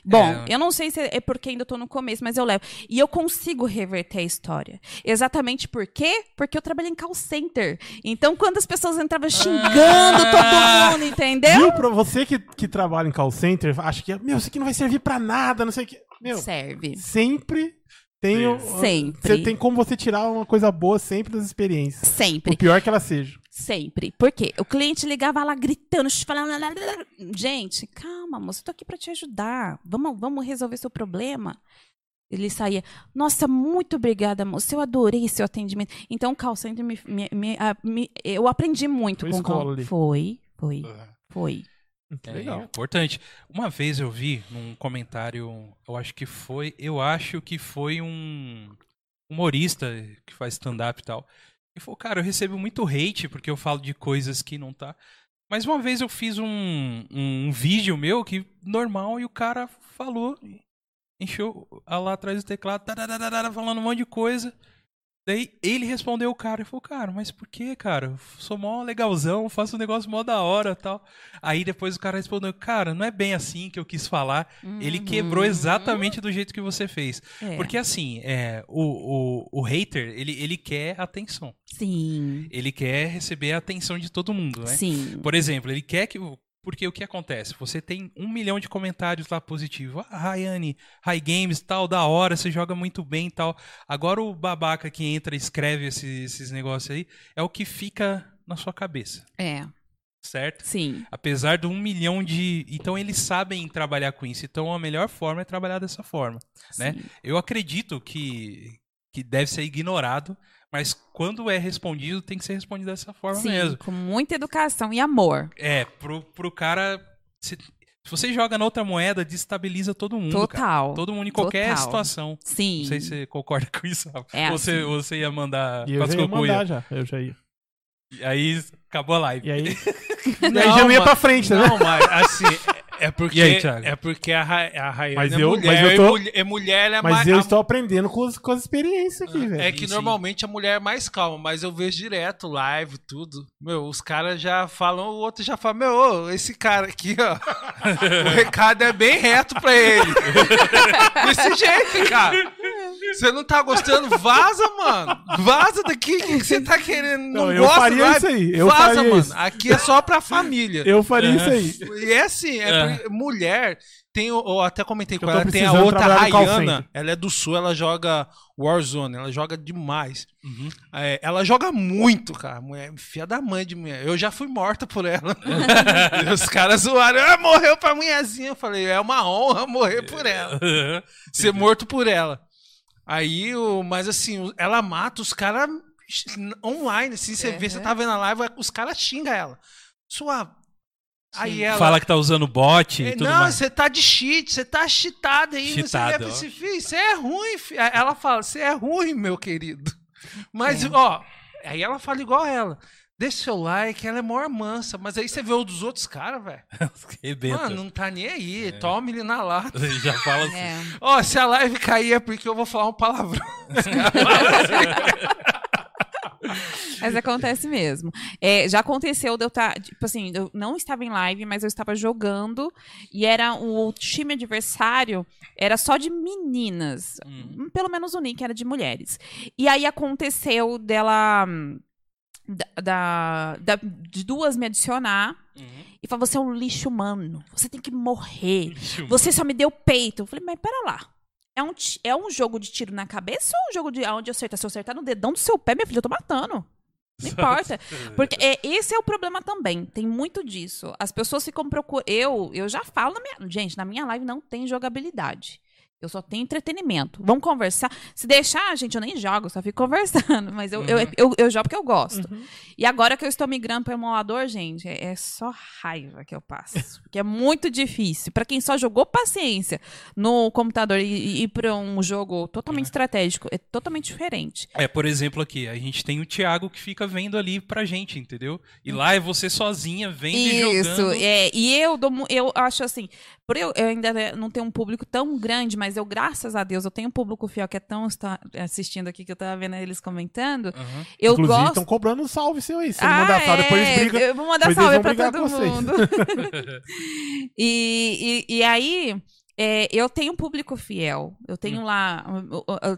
D: Bom,
A: É.
D: eu não sei se é porque ainda tô no começo, mas eu levo. E eu consigo reverter a história. Exatamente por quê? Porque eu trabalhei em call center. Então, quando as pessoas entravam xingando
A: Ah.
D: todo mundo, entendeu?
B: Viu? Pra você que, que trabalha em call center, acha que, meu, isso aqui não vai servir pra nada, não sei o que. Meu,
D: Serve.
B: sempre tem. o-
D: Sempre.
B: Você tem como você tirar uma coisa boa sempre das experiências.
D: Sempre.
B: Por pior que ela seja.
D: Sempre. Por quê? O cliente ligava lá gritando, falando. Gente, calma, moço, eu tô aqui pra te ajudar. Vamos, vamos resolver seu problema. Ele saía, nossa, muito obrigada, moça, eu adorei seu atendimento. Então, o call center me, me- me- a- me- eu aprendi muito
B: Foi
D: com o. Foi, foi, foi.
A: É
B: legal.
A: importante. Uma vez eu vi num comentário, eu acho que foi, eu acho que foi um humorista que faz stand-up e tal. E falou, cara, eu recebo muito hate porque eu falo de coisas que não tá. Mas uma vez eu fiz um, um vídeo meu que normal e o cara falou, encheu lá atrás do teclado, tararara, falando um monte de coisa. Daí ele respondeu o cara e falou, cara, mas por que, cara? Eu sou mó legalzão, faço um negócio mó da hora tal. Aí depois o cara respondeu, cara, não é bem assim que eu quis falar. Ele
D: Uhum.
A: quebrou exatamente do jeito que você fez.
D: É.
A: Porque assim, é, o, o, o hater, ele, ele quer atenção.
D: Sim,
A: Ele quer receber a atenção de todo mundo, né?
D: sim.
A: Por exemplo, ele quer que. Porque o que acontece? Você tem um milhão de comentários lá positivos. Ah, Rayane, High Games, tal, da hora, você joga muito bem e tal. Agora o babaca que entra e escreve esses, esses negócios aí é o que fica na sua cabeça,
D: É,
A: certo?
D: sim.
A: Apesar de um milhão de. Então eles sabem trabalhar com isso. Então a melhor forma é trabalhar dessa forma. Né?
D: sim.
A: Eu acredito que, que deve ser ignorado, mas quando é respondido, tem que ser respondido dessa forma
D: Sim,
A: mesmo.
D: com muita educação e amor.
A: É, pro, pro cara. Se, se você joga na outra moeda, destabiliza todo mundo. cara.
D: Total.
A: Todo mundo em qualquer
D: Total.
A: situação.
D: Sim.
A: Não sei se você concorda com isso, Rafa.
D: É
A: Ou você,
D: assim.
A: ou você ia mandar
B: E eu já ia mandar já. Eu já ia.
A: Aí acabou a live.
B: E aí,
C: Não,
B: e aí já não ia
C: mas-
B: pra frente, né?
C: Não, mas assim, é porque,
A: E aí, Thiago?
C: é porque a, Ra- a Rayane
B: Mas
C: é
B: eu-
C: mulher,
B: mas eu tô-
C: e mulher é
B: Mas
C: mais...
B: eu
C: a-
B: estou aprendendo com, as- com as experiências aqui, velho.
C: É que
A: Sim,
C: normalmente a mulher é mais calma, mas eu vejo direto live, tudo. Meu, os caras já falam, o outro já fala, meu, ô, esse cara aqui, ó. o recado é bem reto pra ele. Desse jeito, cara. Você não tá gostando? Vaza, mano. Vaza daqui. O que você tá querendo? Não,
B: Não, eu
C: gosta
B: faria
C: live?
B: isso aí, eu
C: Vaza,
B: faria
C: mano.
B: isso.
C: Aqui é só pra família.
B: Eu faria isso aí.
C: E é assim, é
A: É.
C: mulher. Tem, o- eu até comentei com ela, tem a outra Rayana. Ela é do sul, ela joga Warzone, ela joga demais.
A: Uhum.
C: É, ela joga muito, cara. Mulher, filha da mãe de mulher. Eu já fui morta por ela. e os caras zoaram. Ah, morreu pra mulherzinha. Eu falei, é uma honra morrer por ela. Ser morto por ela. Aí, o, mas assim, ela mata os caras online. Assim, você vê, você
D: Uhum.
C: tá vendo a live, os caras xingam ela. Sua. Aí
D: Sim.
C: ela.
A: Fala que tá usando bot e
C: É,
A: tudo
C: não,
A: mais.
C: você tá de cheat, você tá cheatado aí.
A: Cheatado.
C: Você filho, você é ruim, filho. Aí Ela fala, você é ruim, meu querido. Mas,
D: É.
C: ó, aí ela fala igual ela. Deixa seu like, ela é maior mansa. Mas aí você vê o dos outros caras, velho. Mano, não tá nem aí. Toma ele na lata.
A: Já fala assim.
D: É.
C: Ó, se a live cair é porque eu vou falar um palavrão.
D: Mas acontece mesmo. É, já aconteceu de eu estar, tipo assim, eu não estava em live, mas eu estava jogando e era o time adversário era só de meninas.
A: Hum.
D: Pelo menos o nick era de mulheres. E aí aconteceu dela hum, da, da- de duas me adicionar
A: Uhum.
D: e falar você é um lixo humano, você tem que morrer.
A: Lixo,
D: Você só me deu peito. Eu falei, mas pera lá. É um, é um jogo de tiro na cabeça ou um jogo de onde acertar? Se eu acertar no dedão do seu pé, minha filha, eu tô matando. Não importa. Porque é, esse é o problema também. Tem muito disso. As pessoas ficam procurando. Eu, eu já falo na minha. Gente, na minha live não tem jogabilidade. Eu só tenho entretenimento. Vamos conversar. Se deixar, gente, eu nem jogo, só fico conversando. Mas eu, eu,
A: Uhum.
D: eu, eu jogo porque eu gosto.
B: Uhum.
D: E agora que eu estou migrando para emulador, gente, é, é só raiva que eu passo. Porque é muito difícil. Para quem só jogou paciência no computador e, e ir para um jogo totalmente estratégico, é totalmente diferente.
A: É, por exemplo, aqui, a gente tem o Thiago que fica vendo ali pra gente, entendeu? E lá é você sozinha vendo e
D: Isso,
A: jogando.
D: é. E eu, dou eu acho assim, por eu, eu ainda né, não tenho um público tão grande, mas eu, graças a Deus, eu tenho um público fiel que é tão está assistindo aqui, que eu tava vendo eles comentando.
A: Aham.
D: Eu
B: Inclusive,
D: gosto.
B: estão cobrando um salve seu aí. Se
D: Ah,
B: mandar salve, depois
D: é,
B: brigam.
D: Eu vou mandar salve pra todo mundo. e, e, e aí, é, eu tenho um público fiel. Eu tenho
B: Hum.
D: lá.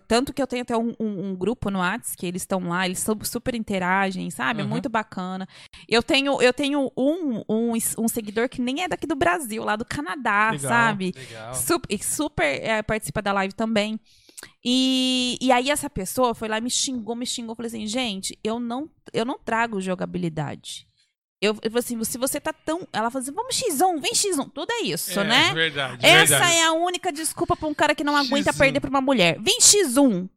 D: Tanto que eu tenho até um, um- um grupo no Whats que eles estão lá, eles super interagem, sabe?
A: Uhum.
D: muito bacana. Eu tenho, eu tenho um, um, um seguidor que nem é daqui do Brasil, lá do Canadá,
B: Legal.
D: sabe?
A: Legal.
D: Super, super é, participa da live também. E, e aí essa pessoa foi lá e me xingou, me xingou. Falei assim, gente, eu não, eu não trago jogabilidade. Eu, eu falei assim, se você tá tão. Ela falou assim, vamos X1, vem X1. Tudo é isso,
C: É,
D: né?
C: Verdade,
D: Essa
C: verdade.
D: é a única desculpa pra um cara que não aguenta
C: X1.
D: perder pra uma mulher. Vem X1.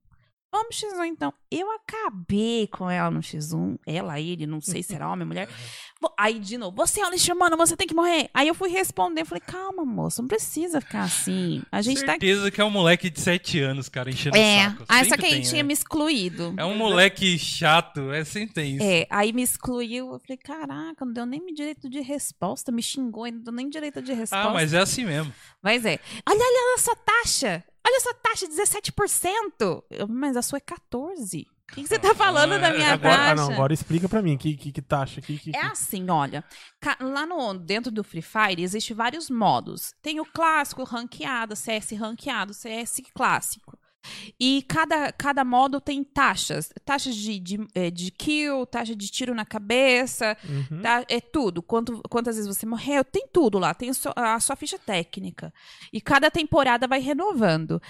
D: Vamos X1 então. Eu acabei com ela no X1. Ela, ele, não sei se era homem mulher. Aí, de novo, você é o lixo humano, você tem que morrer. Aí eu fui responder, falei, calma, moça, não precisa ficar assim. A gente tá
A: Certeza que é um moleque de 7 anos, cara, enchendo
D: É,
A: o saco.
D: aí só que aí tinha
A: né?
D: me excluído.
A: É um moleque chato, é isso.
D: É, aí me excluiu. Eu falei, caraca, não deu nem direito de resposta. Me xingou não deu nem direito de resposta.
A: Ah, mas é assim mesmo.
D: Mas é. Olha, olha a sua taxa. Olha a sua taxa, 17%. Eu, mas a sua é 14%. O que, que você tá falando
A: Ah,
D: da minha
B: Agora,
D: taxa?
B: ah, não, agora explica pra mim que, que, que taxa. Que, que,
D: É assim, olha. Lá no, dentro do Free Fire existe vários modos. Tem o clássico, ranqueado, CS ranqueado, CS clássico. E cada, cada modo tem taxas. Taxas de, de, eh, de kill, taxa de tiro na cabeça,
B: Uhum.
D: tá? É tudo. Quanto, quantas vezes você morreu, tem tudo lá. Tem a sua, a sua ficha técnica. E cada temporada vai renovando.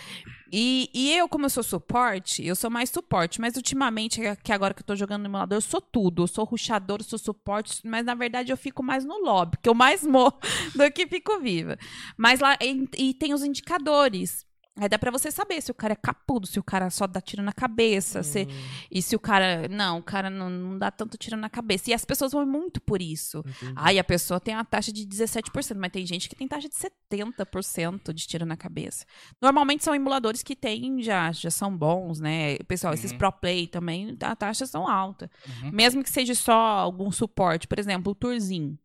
D: E, e eu, como eu sou suporte, eu sou mais suporte. Mas ultimamente, que agora que eu tô jogando no emulador, eu sou tudo. Eu sou ruxador, eu sou suporte. Mas na verdade eu fico mais no lobby, que eu mais morro do que fico viva. Mas lá, e, e tem os indicadores. Aí dá pra você saber se o cara é capudo, se o cara só dá tiro na cabeça, se,
B: Hum,
D: e se o cara. Não, o cara não, não dá tanto tiro na cabeça. E as pessoas vão muito por isso.
B: entendi.
D: Aí a pessoa tem uma taxa de 17%, mas tem gente que tem taxa de 70% de tiro na cabeça. Normalmente são emuladores que têm, já, já são bons, né? Pessoal, esses
A: Uhum.
D: pro play também, a taxa são altas.
A: Uhum.
D: Mesmo que seja só algum suporte. Por exemplo, o Turzinho,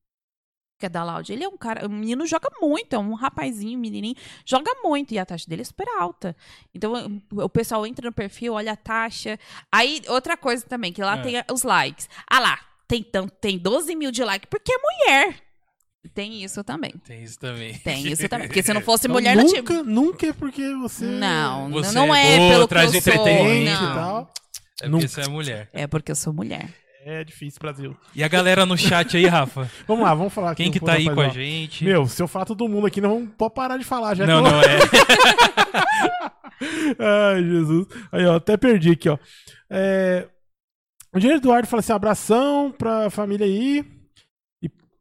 D: que é da Loud, ele é um cara, o menino joga muito, é um rapazinho, um menininho, joga muito, e a taxa dele é super alta. Então, o pessoal entra no perfil, olha a taxa. Aí, outra coisa também, que lá
A: É.
D: tem os likes. Ah lá, tem, tem 12 mil de like, porque é mulher. Tem isso também.
A: Tem isso também.
D: Tem isso também. Porque se não fosse
B: Então,
D: mulher, não tinha.
B: nunca, nunca é porque você.
D: Não,
A: Você
D: não
A: é
D: é,
A: boa,
D: pelo
A: traz
D: que eu sou.
B: e
D: Não.
B: tal.
A: É
B: Nunca.
A: porque você é mulher.
D: É porque eu sou mulher.
B: É difícil, Brasil.
A: E a galera no chat aí, Rafa?
B: Vamos lá, vamos falar.
A: Quem que tá aí com a gente?
B: Meu, se eu falar todo mundo aqui, não pode parar de falar. Já
A: não,
B: tô-
A: não é.
B: Ai, Jesus. Aí, ó, até perdi aqui, ó. É... O Dinheiro Eduardo fala assim: abração pra família aí.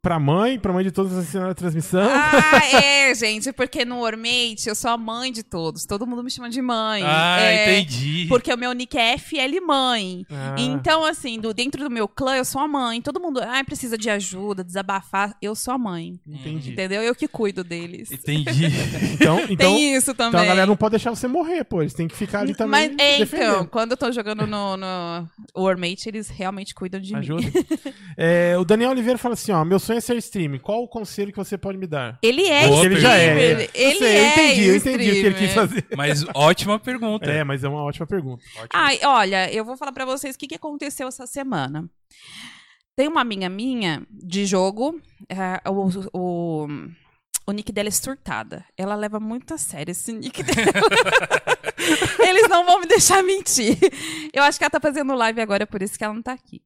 B: Pra mãe, pra mãe de todos que assistiram a transmissão.
D: Ah, é, gente, porque no Ormate eu sou a mãe de todos. Todo mundo me chama de mãe.
A: Ah,
D: É,
A: entendi.
D: Porque o meu nick é FL Mãe.
B: Ah,
D: Então, assim, do, dentro do meu clã, eu sou a mãe. Todo mundo, ah, precisa de ajuda, desabafar. Eu sou a mãe.
B: entendi.
D: Entendeu? Eu que cuido deles.
A: Entendi.
B: Então, então,
D: Tem isso também.
B: então a galera não pode deixar você morrer, pô. Eles têm que ficar ali também.
D: Mas, é, então, quando eu tô jogando no, no Warmate, eles realmente cuidam de
B: Ajuda.
D: mim.
B: É, o Daniel Oliveira fala assim: ó, meu sonho é ser stream. Qual o conselho que você pode me dar?
D: Ele é
A: Boa
B: ele já é.
D: streamer.
B: é.
D: Ele
B: eu, sei, eu
D: é
B: entendi, eu entendi o que ele
D: streamer.
B: quis fazer.
A: Mas ótima pergunta.
B: É, mas é uma ótima pergunta.
A: Ótima.
D: Ai, olha, eu vou falar pra vocês o que, que aconteceu essa semana. Tem uma amiga minha de jogo, é, o, o, o nick dela é surtada. Ela leva muito a sério esse nick dela. Eles não vão me deixar mentir. Eu acho que ela tá fazendo live agora, por isso que ela não tá aqui.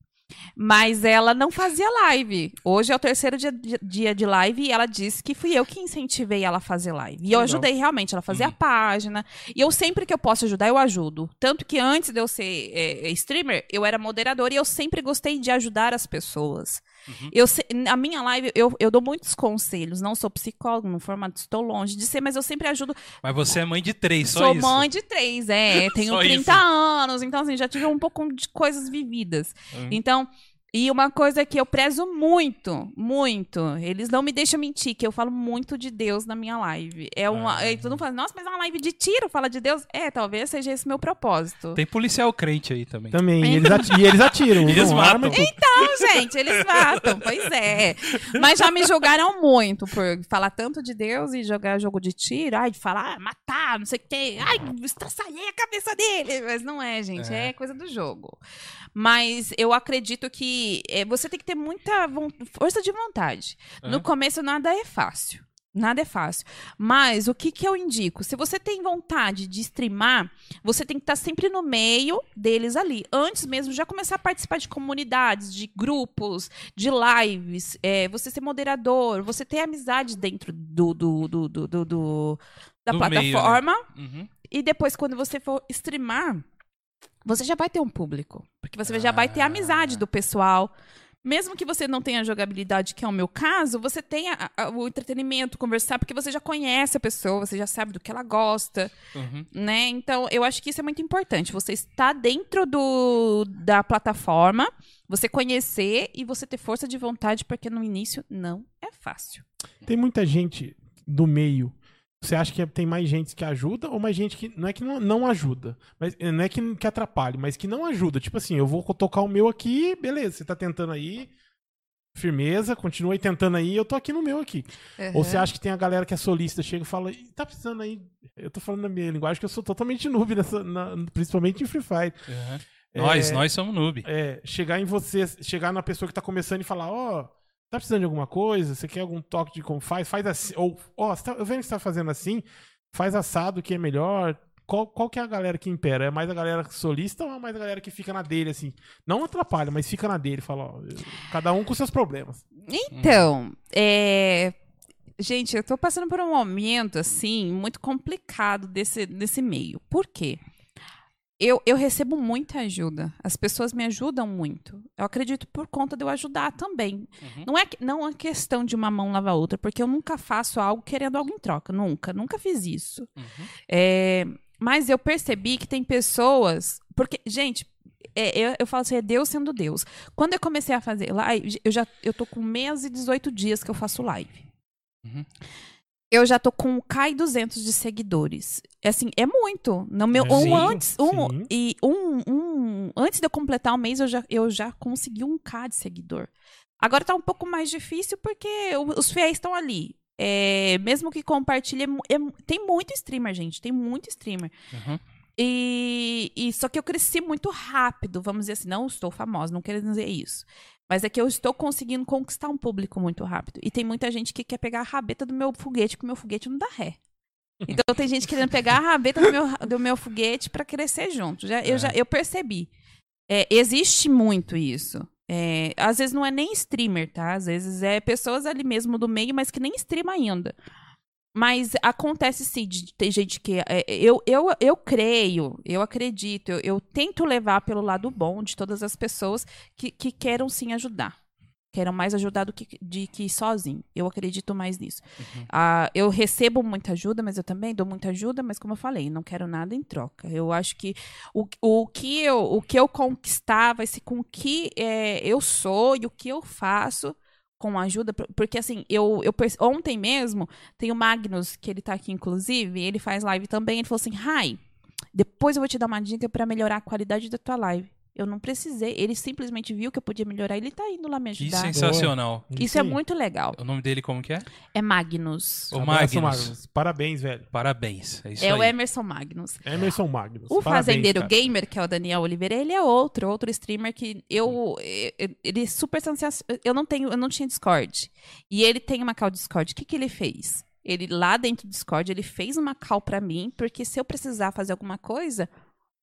D: Mas ela não fazia live. Hoje é o terceiro dia, dia de live e ela disse que fui eu que incentivei ela a fazer live. E eu
B: Legal.
D: ajudei realmente ela a fazer a página. E eu sempre que eu posso ajudar, eu ajudo. Tanto que antes de eu ser é, streamer, eu era moderadora e eu sempre gostei de ajudar as pessoas. Eu se- na minha live, eu, eu dou muitos conselhos. Não sou psicólogo, no formato, estou longe de ser, mas eu sempre ajudo
A: Mas você é mãe de três, só
D: Sou
A: isso.
D: mãe de três, é. Tenho
A: Só
D: 30
A: isso.
D: anos, então assim, já tive um pouco de coisas vividas.
A: Uhum.
D: Então, e uma coisa que eu prezo muito, muito, eles não me deixam mentir, que eu falo muito de Deus na minha live. É uma.
A: Ah.
D: E todo mundo fala, nossa, mas é uma live de tiro, fala de Deus. É, talvez seja esse meu propósito.
A: Tem policial crente aí também.
B: Também. E eles, ati- e eles atiram.
A: Eles matam.
B: e.
D: Então, gente, eles matam, pois é. Mas já me julgaram muito por falar tanto de Deus e jogar jogo de tiro, ai, de falar, ah, matar, não sei o quê, ai, estraçalhei a cabeça dele. Mas não é, gente, é,
A: É.
D: coisa do jogo. Mas eu acredito que é, você tem que ter muita força de vontade. No
A: Aham.
D: começo nada é fácil. Nada é fácil. Mas o que, que eu indico? Se você tem vontade de streamar, você tem que estar sempre no meio deles ali. Antes mesmo, já começar a participar de comunidades, de grupos, de lives, é, você ser moderador, você ter amizade dentro do, do, do, do, do- da
A: Do meio, né?
D: plataforma.
A: Uhum.
D: E depois, quando você for streamar, você já vai ter um público. Porque você já vai ter a amizade do pessoal. mesmo que você não tenha jogabilidade, que é o meu caso, você tem a- a- o entretenimento, conversar, porque você já conhece a pessoa, você já sabe do que ela gosta,
A: Uhum.
D: né? Então, eu acho que isso é muito importante. Você estar dentro do, da plataforma, você conhecer e você ter força de vontade, porque no início não é fácil.
B: Tem muita gente do meio. Você acha que tem mais gente que ajuda ou mais gente que não é que não, não ajuda, mas não é que, que atrapalhe, mas que não ajuda. Tipo assim, eu vou tocar o meu aqui, beleza, você tá tentando aí, firmeza, continua aí tentando aí, eu tô aqui no meu aqui. Ou você acha que tem a galera que é solista, chega e fala, "Ih, tá precisando aí. Eu tô falando na minha linguagem que eu sou totalmente noob, nessa, na- principalmente em Free Fire.
A: Uhum.
B: É,
A: Nós, nós somos noob.
B: É, chegar em você, chegar na pessoa que tá começando e falar, ó, tá precisando de alguma coisa? Você quer algum toque de como faz? Faz assim. Ou, ó, você tá- eu vendo que você tá fazendo assim, faz assado que é melhor. Qual, qual que é a galera que impera? É mais a galera solista ou é mais a galera que fica na dele, assim? Não atrapalha, mas fica na dele. Fala, ó, cada um com seus problemas.
D: Então, é... Gente, eu tô passando por um momento, assim, muito complicado desse, desse meio. Por quê? Eu, eu recebo muita ajuda. As pessoas me ajudam muito. Eu acredito por conta de eu ajudar também.
A: Uhum.
D: Não, é, não é questão de uma mão lavar a outra, porque eu nunca faço algo querendo algo em troca. Nunca. Nunca fiz isso.
A: Uhum.
D: É, mas eu percebi que tem pessoas. Porque, gente, é, eu, eu falo assim, é Deus sendo Deus. Quando eu comecei a fazer live, eu já eu tô com mês e 18 dias que eu faço live.
A: Uhum.
D: Eu já tô com K 200 de seguidores. É Assim, é muito. No meu, um
B: sim,
D: antes, um,
B: sim.
D: e um, um, antes de eu completar o mês, eu já, eu já consegui um K de seguidor. Agora tá um pouco mais difícil porque os fiéis estão ali. É, mesmo que compartilhe, é é tem muito streamer, gente. Tem muito streamer.
A: Uhum.
D: E, e só que eu cresci muito rápido, vamos dizer assim, não estou famosa, não quero dizer isso. Mas é que eu estou conseguindo conquistar um público muito rápido. E tem muita gente que quer pegar a rabeta do meu foguete, porque o meu foguete não dá ré. Então tem gente querendo pegar a rabeta do meu, do meu foguete para crescer junto. Já, eu já eu percebi. É, existe muito isso. É, às vezes não é nem streamer, tá? Às vezes é pessoas ali mesmo do meio, mas que nem streama ainda. Mas acontece sim, de ter gente que. é, eu, eu, eu creio, eu acredito, eu, eu tento levar pelo lado bom de todas as pessoas que, que queiram sim ajudar. Queiram mais ajudar do que, de que sozinho. Eu acredito mais nisso. Ah, eu recebo muita ajuda, mas eu também dou muita ajuda, mas como eu falei, não quero nada em troca. Eu acho que o, o, que, eu, o que eu conquistar vai ser com o que é, eu sou e o que eu faço com ajuda. por- Porque assim, eu, eu ontem mesmo tem o Magnus, que ele tá aqui, inclusive, ele faz live também. Ele falou assim: Rai, depois eu vou te dar uma dica pra melhorar a qualidade da tua live. Eu não precisei. Ele simplesmente viu que eu podia melhorar. Ele tá indo lá me
A: Que
D: ajudar.
A: sensacional.
D: Isso é
B: aí.
D: muito legal.
A: O nome dele como que é?
D: É Magnus.
A: O
B: Abraço,
A: Magnus.
B: Parabéns, velho.
A: Parabéns. É isso
D: É o
A: aí.
D: Emerson Magnus.
B: Emerson Magnus.
D: O
B: Parabéns,
D: Fazendeiro
B: cara.
D: Gamer, que é o Daniel Oliveira, ele é outro, outro streamer que eu. Ele é super sensacional. Eu não tenho, eu não tinha Discord. E ele tem uma call Discord. O que, que ele fez? Ele lá dentro do Discord, ele fez uma call pra mim, porque se eu precisar fazer alguma coisa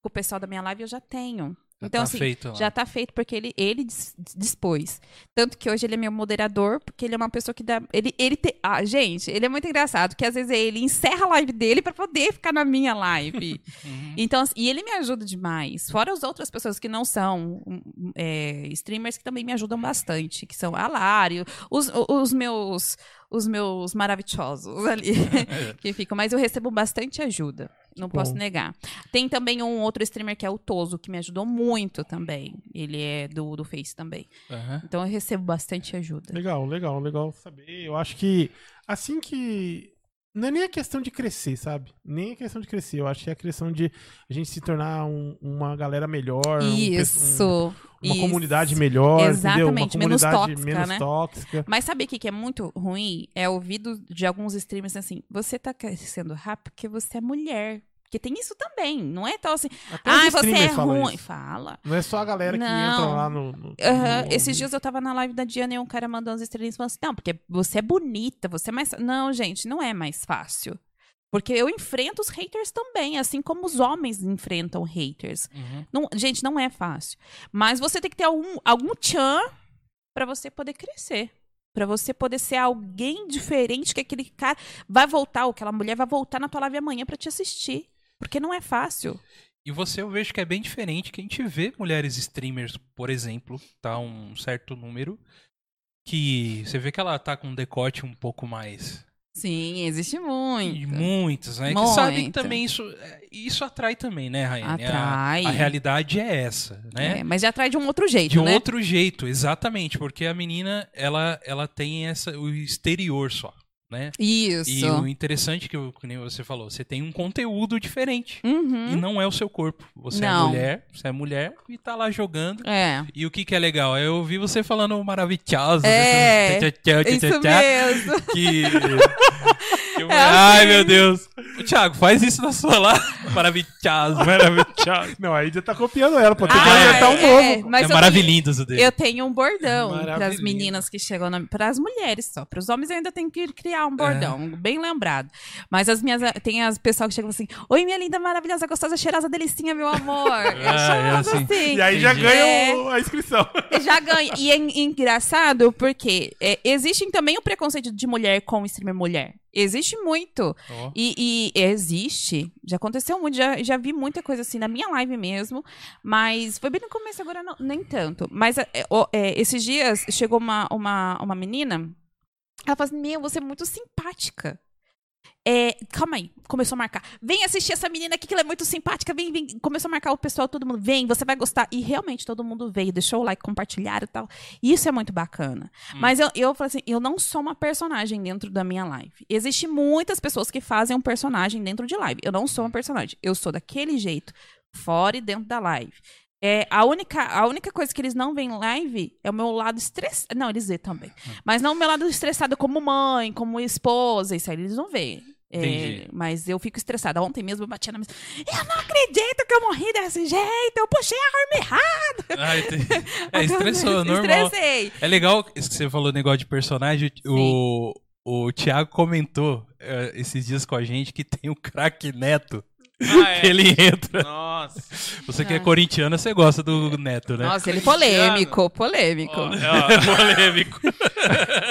D: com o pessoal da minha live, eu já tenho.
A: Já
D: então,
A: tá
D: assim,
A: feito
D: já tá feito porque ele, ele dis- dispôs. Tanto que hoje ele é meu moderador, porque ele é uma pessoa que dá. Ele, ele te, ah, gente, ele é muito engraçado, que às vezes ele encerra a live dele pra poder ficar na minha live.
A: Uhum.
D: Então, assim, e ele me ajuda demais. Fora as outras pessoas que não são um, é, streamers que também me ajudam bastante, que são a Lari, os, os meus os meus maravilhosos ali que ficam. Mas eu recebo bastante ajuda. Não
B: bom.
D: posso negar. Tem também um outro streamer que é o Toso, que me ajudou muito também. Ele é do, do Face também.
A: Aham.
D: Então eu recebo bastante ajuda.
B: Legal, legal, legal saber. Eu acho que assim que. Não é nem a questão de crescer, sabe? Nem a questão de crescer. Eu acho que é a questão de a gente se tornar um- uma galera melhor. um pe- um-
D: Isso.
B: uma
D: isso.
B: comunidade melhor,
D: Exatamente, menos tóxica,
B: menos
D: né?
B: tóxica.
D: Mas sabe o que, que é muito ruim? É ouvido de alguns streamers assim: você tá crescendo rápido porque você é mulher. Porque tem isso também. Não é tão assim.
B: Até
D: Ah, você é ruim.
B: isso.
D: Fala.
B: Não é só a galera que
D: Não.
B: entra lá no. no- no-
D: Esses dias eu tava na live da Diana e um cara mandou umas estrelinhas falando assim: não, porque você é bonita, você é mais. Não, gente, não é mais fácil. Porque eu enfrento os haters também, assim como os homens enfrentam haters.
A: Uhum.
D: Não- gente, não é fácil. Mas você tem que ter algum, algum tchan pra você poder crescer. Pra você poder ser alguém diferente que aquele cara vai voltar, ou aquela mulher vai voltar na tua live amanhã pra te assistir. Porque não é fácil.
A: E você eu vejo que é bem diferente, que a gente vê mulheres streamers, por exemplo, tá um certo número, que você vê que ela tá com um decote um pouco mais.
D: Sim, existe
A: E
D: muito.
A: muitos, né? Que sabem que
D: Muito.
A: também isso, é, isso atrai também, né, Raiane? A-
D: Atrai.
A: A, realidade é essa, né?
D: É, mas já atrai de um outro jeito,
A: De um
D: né?
A: outro jeito, exatamente, porque a menina, ela, ela tem essa, o exterior só, né?
D: Isso.
A: E o interessante que, que nem você falou, você tem um conteúdo diferente.
D: Uhum.
A: E não é o seu corpo. Você é
D: Não.
A: mulher, você é mulher e tá lá jogando.
D: É.
A: E o que que é legal? Eu ouvi você falando maravilhoso.
D: É, Isso mesmo.
A: Que... eu-
D: É
A: Ai,
D: assim.
A: meu Deus. Thiago, faz isso na sua lá. Maravilhoso, maravilhoso.
B: Não, aí já tá copiando ela, pô. Tem que
D: Ah,
B: inventar um
D: é,
B: novo.
D: mas
A: é
D: tenho-
A: maravilhoso o dele.
D: Eu tenho um bordão para as
C: Maravilhoso.
D: meninas que chegam na... para as mulheres só. Para os homens eu ainda tenho que criar um bordão,
A: É.
D: bem lembrado. Mas as minhas tem as pessoal que chegam assim: "Oi, minha linda, maravilhosa, gostosa, cheirosa, delicinha, meu amor". Eu
A: Ah,
D: chamo
A: é assim.
D: assim.
B: E aí já
A: Entendi.
B: ganha
D: É.
B: o- a inscrição.
D: Já ganha. E é en- engraçado porque é, existe também o preconceito de mulher com streamer mulher. Existe muito.
A: Ó.
D: E, e existe. Já aconteceu muito. Já, já vi muita coisa assim na minha live mesmo. Mas foi bem no começo, agora não- nem tanto. Mas é, é, esses dias chegou uma, uma, uma menina. Ela falou assim: Meu, você é muito simpática. É, calma aí, começou a marcar. Vem assistir essa menina aqui que ela é muito simpática. Vem, vem. Começou a marcar o pessoal, todo mundo. Vem, você vai gostar. E realmente todo mundo veio, deixou o like, compartilharam e tal. Isso é muito bacana. Mas eu, eu falei assim: eu não sou uma personagem dentro da minha live. Existem muitas pessoas que fazem um personagem dentro de live. Eu não sou uma personagem. Eu sou daquele jeito, fora e dentro da live. É, a, única, a única coisa que eles não veem em live é o meu lado estressado. Não, eles vê também. Mas não o meu lado estressado como mãe, como esposa, isso aí eles não veem. É,
A: Entendi.
D: mas eu fico estressada. Ontem mesmo eu bati na mesa. Eu não acredito que eu morri desse jeito. Eu puxei a arma errada.
A: Ai, te- é, estressou, normal.
D: Estressei.
A: É legal isso que você falou, negócio de personagem. O, o Thiago comentou eh, esses dias com a gente que tem o craque Neto.
C: Ah, é.
A: Que ele entra.
C: Nossa.
A: Você que é corintiana, você gosta do Neto, né?
D: Nossa, ele
C: Corintiano.
D: polêmico, polêmico.
C: Ó, ó,
A: Polêmico.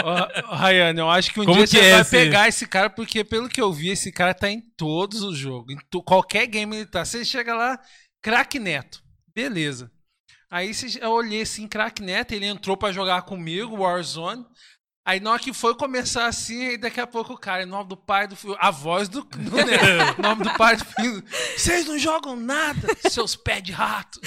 C: Ó, Rayane, eu acho que um
A: Como
C: dia
A: que
C: você
A: é
C: vai
A: esse-
C: pegar esse cara, porque pelo que eu vi, esse cara tá em todos os jogos. Em tu- qualquer game ele tá. Você chega lá, craque Neto. Beleza. Aí você- eu olhei assim, craque Neto, ele entrou pra jogar comigo, Warzone. Aí na hora que foi começar assim, aí daqui a pouco o cara, em nome do pai do filho, a voz do, em nome do pai do filho, vocês não jogam nada, seus pés de rato.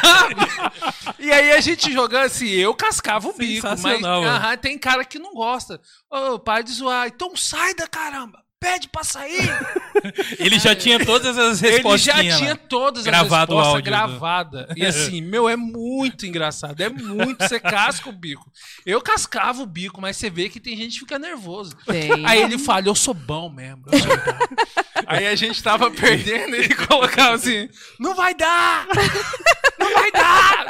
C: Sabe? E aí a gente jogando assim, eu cascava o bico, mas
A: mano.
C: aham, tem cara que não gosta. Ô, pai de zoar, então sai da caramba, pede pra sair.
A: Ele já tinha todas as
C: Ele
A: respostas.
C: já tinha todas
A: Gravado
C: as respostas
A: áudio do-
C: gravadas. E assim, meu, é muito engraçado. É muito, você casca o bico. Eu cascava o bico, mas você vê que tem gente que fica nervoso.
D: Tem.
C: Aí ele fala, eu sou bom mesmo. eu sou bom." Aí a gente tava perdendo, ele colocava assim, não vai dar! Não vai dar!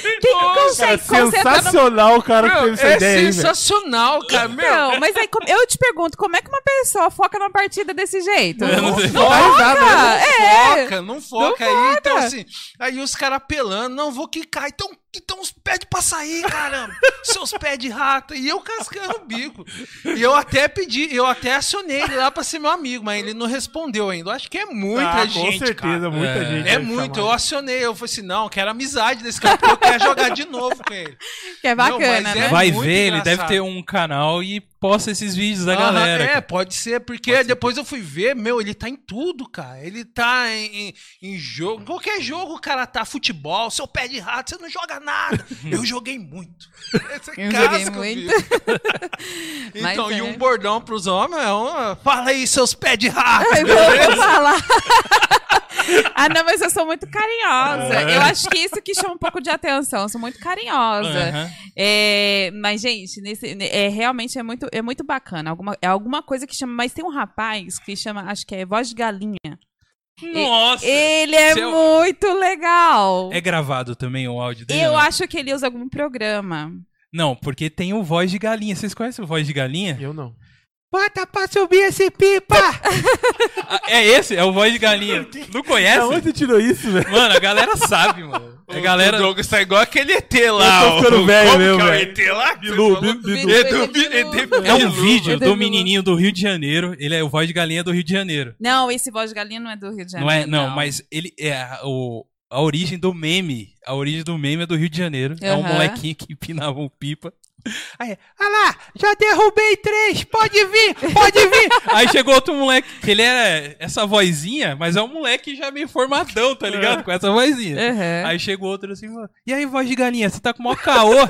D: Quem que
B: Cara,
D: consegue no...
B: sensacional o cara que teve essa
C: é
B: ideia aí, velho.
C: sensacional, cara. Meu,
D: Não, mas aí eu te pergunto, como é que uma pessoa foca numa partida desse jeito?
A: Não.
B: Não dá risada, né?
D: Foca, é.
C: foca, não foca aí. Então, assim, aí os caras apelando, não vou quicar. Então, então os pede pra sair, caramba. Seus pés de rato. E eu cascando o bico. E eu até pedi, eu até acionei ele lá pra ser meu amigo, mas ele não respondeu ainda. Eu acho que é muita
B: Ah,
C: gente.
B: com certeza,
C: cara.
B: muita
A: É.
B: gente.
C: É muito, eu
B: chamar.
C: acionei, eu falei assim, não, eu quero amizade desse cara, porque eu quero jogar de novo com ele.
D: Que é bacana,
C: Não, mas
D: né?
C: é
A: Vai ver, ele
C: engraçado.
A: deve ter um canal e posta esses vídeos da
C: Aham,
A: galera.
C: É,
A: cara.
C: pode ser, porque depois eu fui ver, meu, ele tá em tudo, cara. Ele tá em, em, em jogo. em Qualquer jogo o cara tá. Futebol, seu pé de rato, você não joga nada. eu joguei muito. Esse
D: Eu joguei muito.
C: então, e
D: é.
C: um bordão pros homens é um. Fala aí, seus pés de rato.
D: Vou, vou falar. ah, não, mas eu sou muito carinhosa.
A: É.
D: Eu acho que isso que chama um pouco de atenção. Eu sou muito carinhosa.
A: Aham.
D: É, mas, gente, nesse, é, realmente é muito, é muito bacana. Alguma, é alguma coisa que chama. Mas tem um rapaz que chama, acho que é Voz de Galinha.
A: Nossa!
D: Ele é
A: Seu-
D: muito legal.
A: É gravado também o áudio dele?
D: Eu
A: não?
D: acho que ele usa algum programa.
A: Não, porque tem o Voz de Galinha. Vocês conhecem o Voz de Galinha?
B: Eu não.
A: Bota pra subir esse pipa! Ah, é esse, é o Voz de Galinha. Não
B: Da
A: conhece?
B: onde você tirou isso, velho?
A: Mano, a galera sabe, mano. A galera-
C: O Douglas tá igual aquele ET lá.
B: Eu tô ficando velho
C: Como
B: mesmo,
C: que é o
B: velho.
C: ET lá?
B: Bilu,
C: você falou?
B: Bilu,
A: É um vídeo
D: Eu
A: do menininho do Rio de Janeiro. Ele é o voz de galinha do Rio de Janeiro.
D: Não, esse voz de galinha não é do Rio de
A: Não
D: Janeiro.
A: é, não, mas ele é a, o, a origem do meme. A origem do meme é do Rio de Janeiro. É um molequinho que empinava um pipa. Aí, ah lá, já derrubei três, pode vir, pode vir. Aí chegou outro moleque, que ele era essa vozinha, mas é um moleque já meio formadão, tá ligado? Com essa vozinha.
D: Aham.
A: Aí chegou outro assim, falou, e aí, voz de galinha, você tá com o maior caô?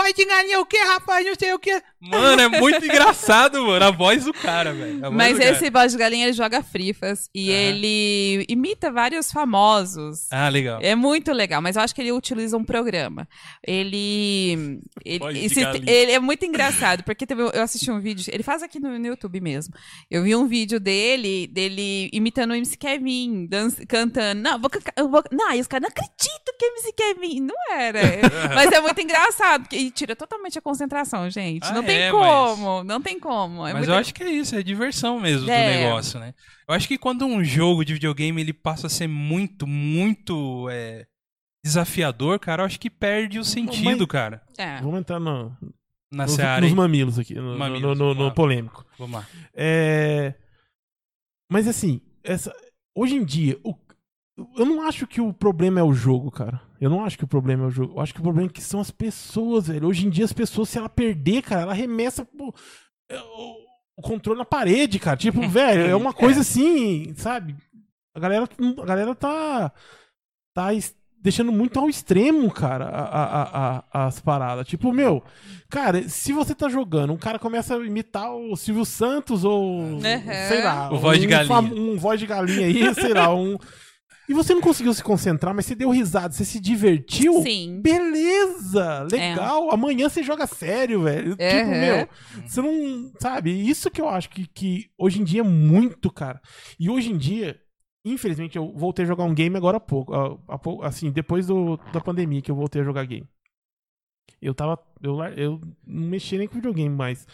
A: Voz de galinha o quê, rapaz? Não sei o quê. Mano, é muito engraçado, mano, a voz do cara, velho.
D: Mas esse voz de galinha ele joga frifas e
A: Aham.
D: ele imita vários famosos.
A: Ah, legal.
D: É muito legal, mas eu acho que ele utiliza um programa. Ele. Ele, esse- ele é muito engraçado, porque teve, eu assisti um vídeo. Ele faz aqui no, no YouTube mesmo. Eu vi um vídeo dele, dele imitando o MC Kevin, dança- cantando. Não, vou, vou, não, e os caras não acreditam que é MC Kevin. Não era. mas é muito engraçado, porque tira totalmente a concentração, gente.
A: Ah,
D: não tem
A: é,
D: como, não tem como. É
A: Mas
D: muito-
A: eu acho que é isso, é diversão mesmo
D: É.
A: do negócio, né? Eu acho que quando um jogo de videogame ele passa a ser muito, muito é, desafiador, cara, eu acho que perde o sentido, cara,
D: É.
B: Vamos entrar no,
A: na
B: nos,
A: Seara.
B: nos mamilos aqui, no,
A: Mamilos,
B: no- no- no polêmico.
A: Vamos lá.
B: É, Mas assim, essa... hoje em dia, o- eu não acho que o problema é o jogo, cara. Eu não acho que o problema é o jogo. Eu acho que o problema é que são as pessoas, velho. Hoje em dia, as pessoas, se ela perder, cara, ela arremessa pô, é, o controle na parede, cara. Tipo, velho, é uma coisa assim, sabe? A galera, a galera tá. tá deixando muito ao extremo, cara, a- a- a- as paradas. Tipo, meu, cara, se você tá jogando, um cara começa a imitar o Silvio Santos ou. sei lá.
A: O voz de
B: um
A: galinha.
B: Um voz de galinha aí, sei lá, um. E você não conseguiu se concentrar, mas você deu risada, você se divertiu.
D: Sim.
B: Beleza, legal. Amanhã você joga sério, velho. Tipo,
D: Uhum.
B: meu, você não. Sabe? Isso que eu acho que, que hoje em dia é muito, cara. E hoje em dia, infelizmente, eu voltei a jogar um game agora há pouco. assim, depois do, da pandemia que eu voltei a jogar game. Eu tava. Eu, eu não mexia nem com videogame mais.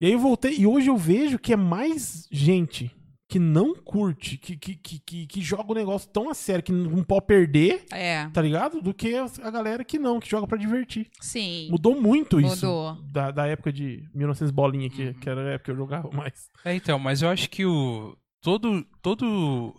B: E aí eu voltei. E hoje eu vejo que é mais gente que não curte, que, que, que, que, que joga o negócio tão a sério, que não pode perder
D: É.
B: tá ligado? Do que a galera que não, que joga pra divertir.
D: Sim.
B: Mudou muito isso.
D: Mudou.
B: Da, da época de 1900 bolinha, que,
A: Uhum.
B: que era a época que eu jogava mais.
A: É, então, mas eu acho que o todo todo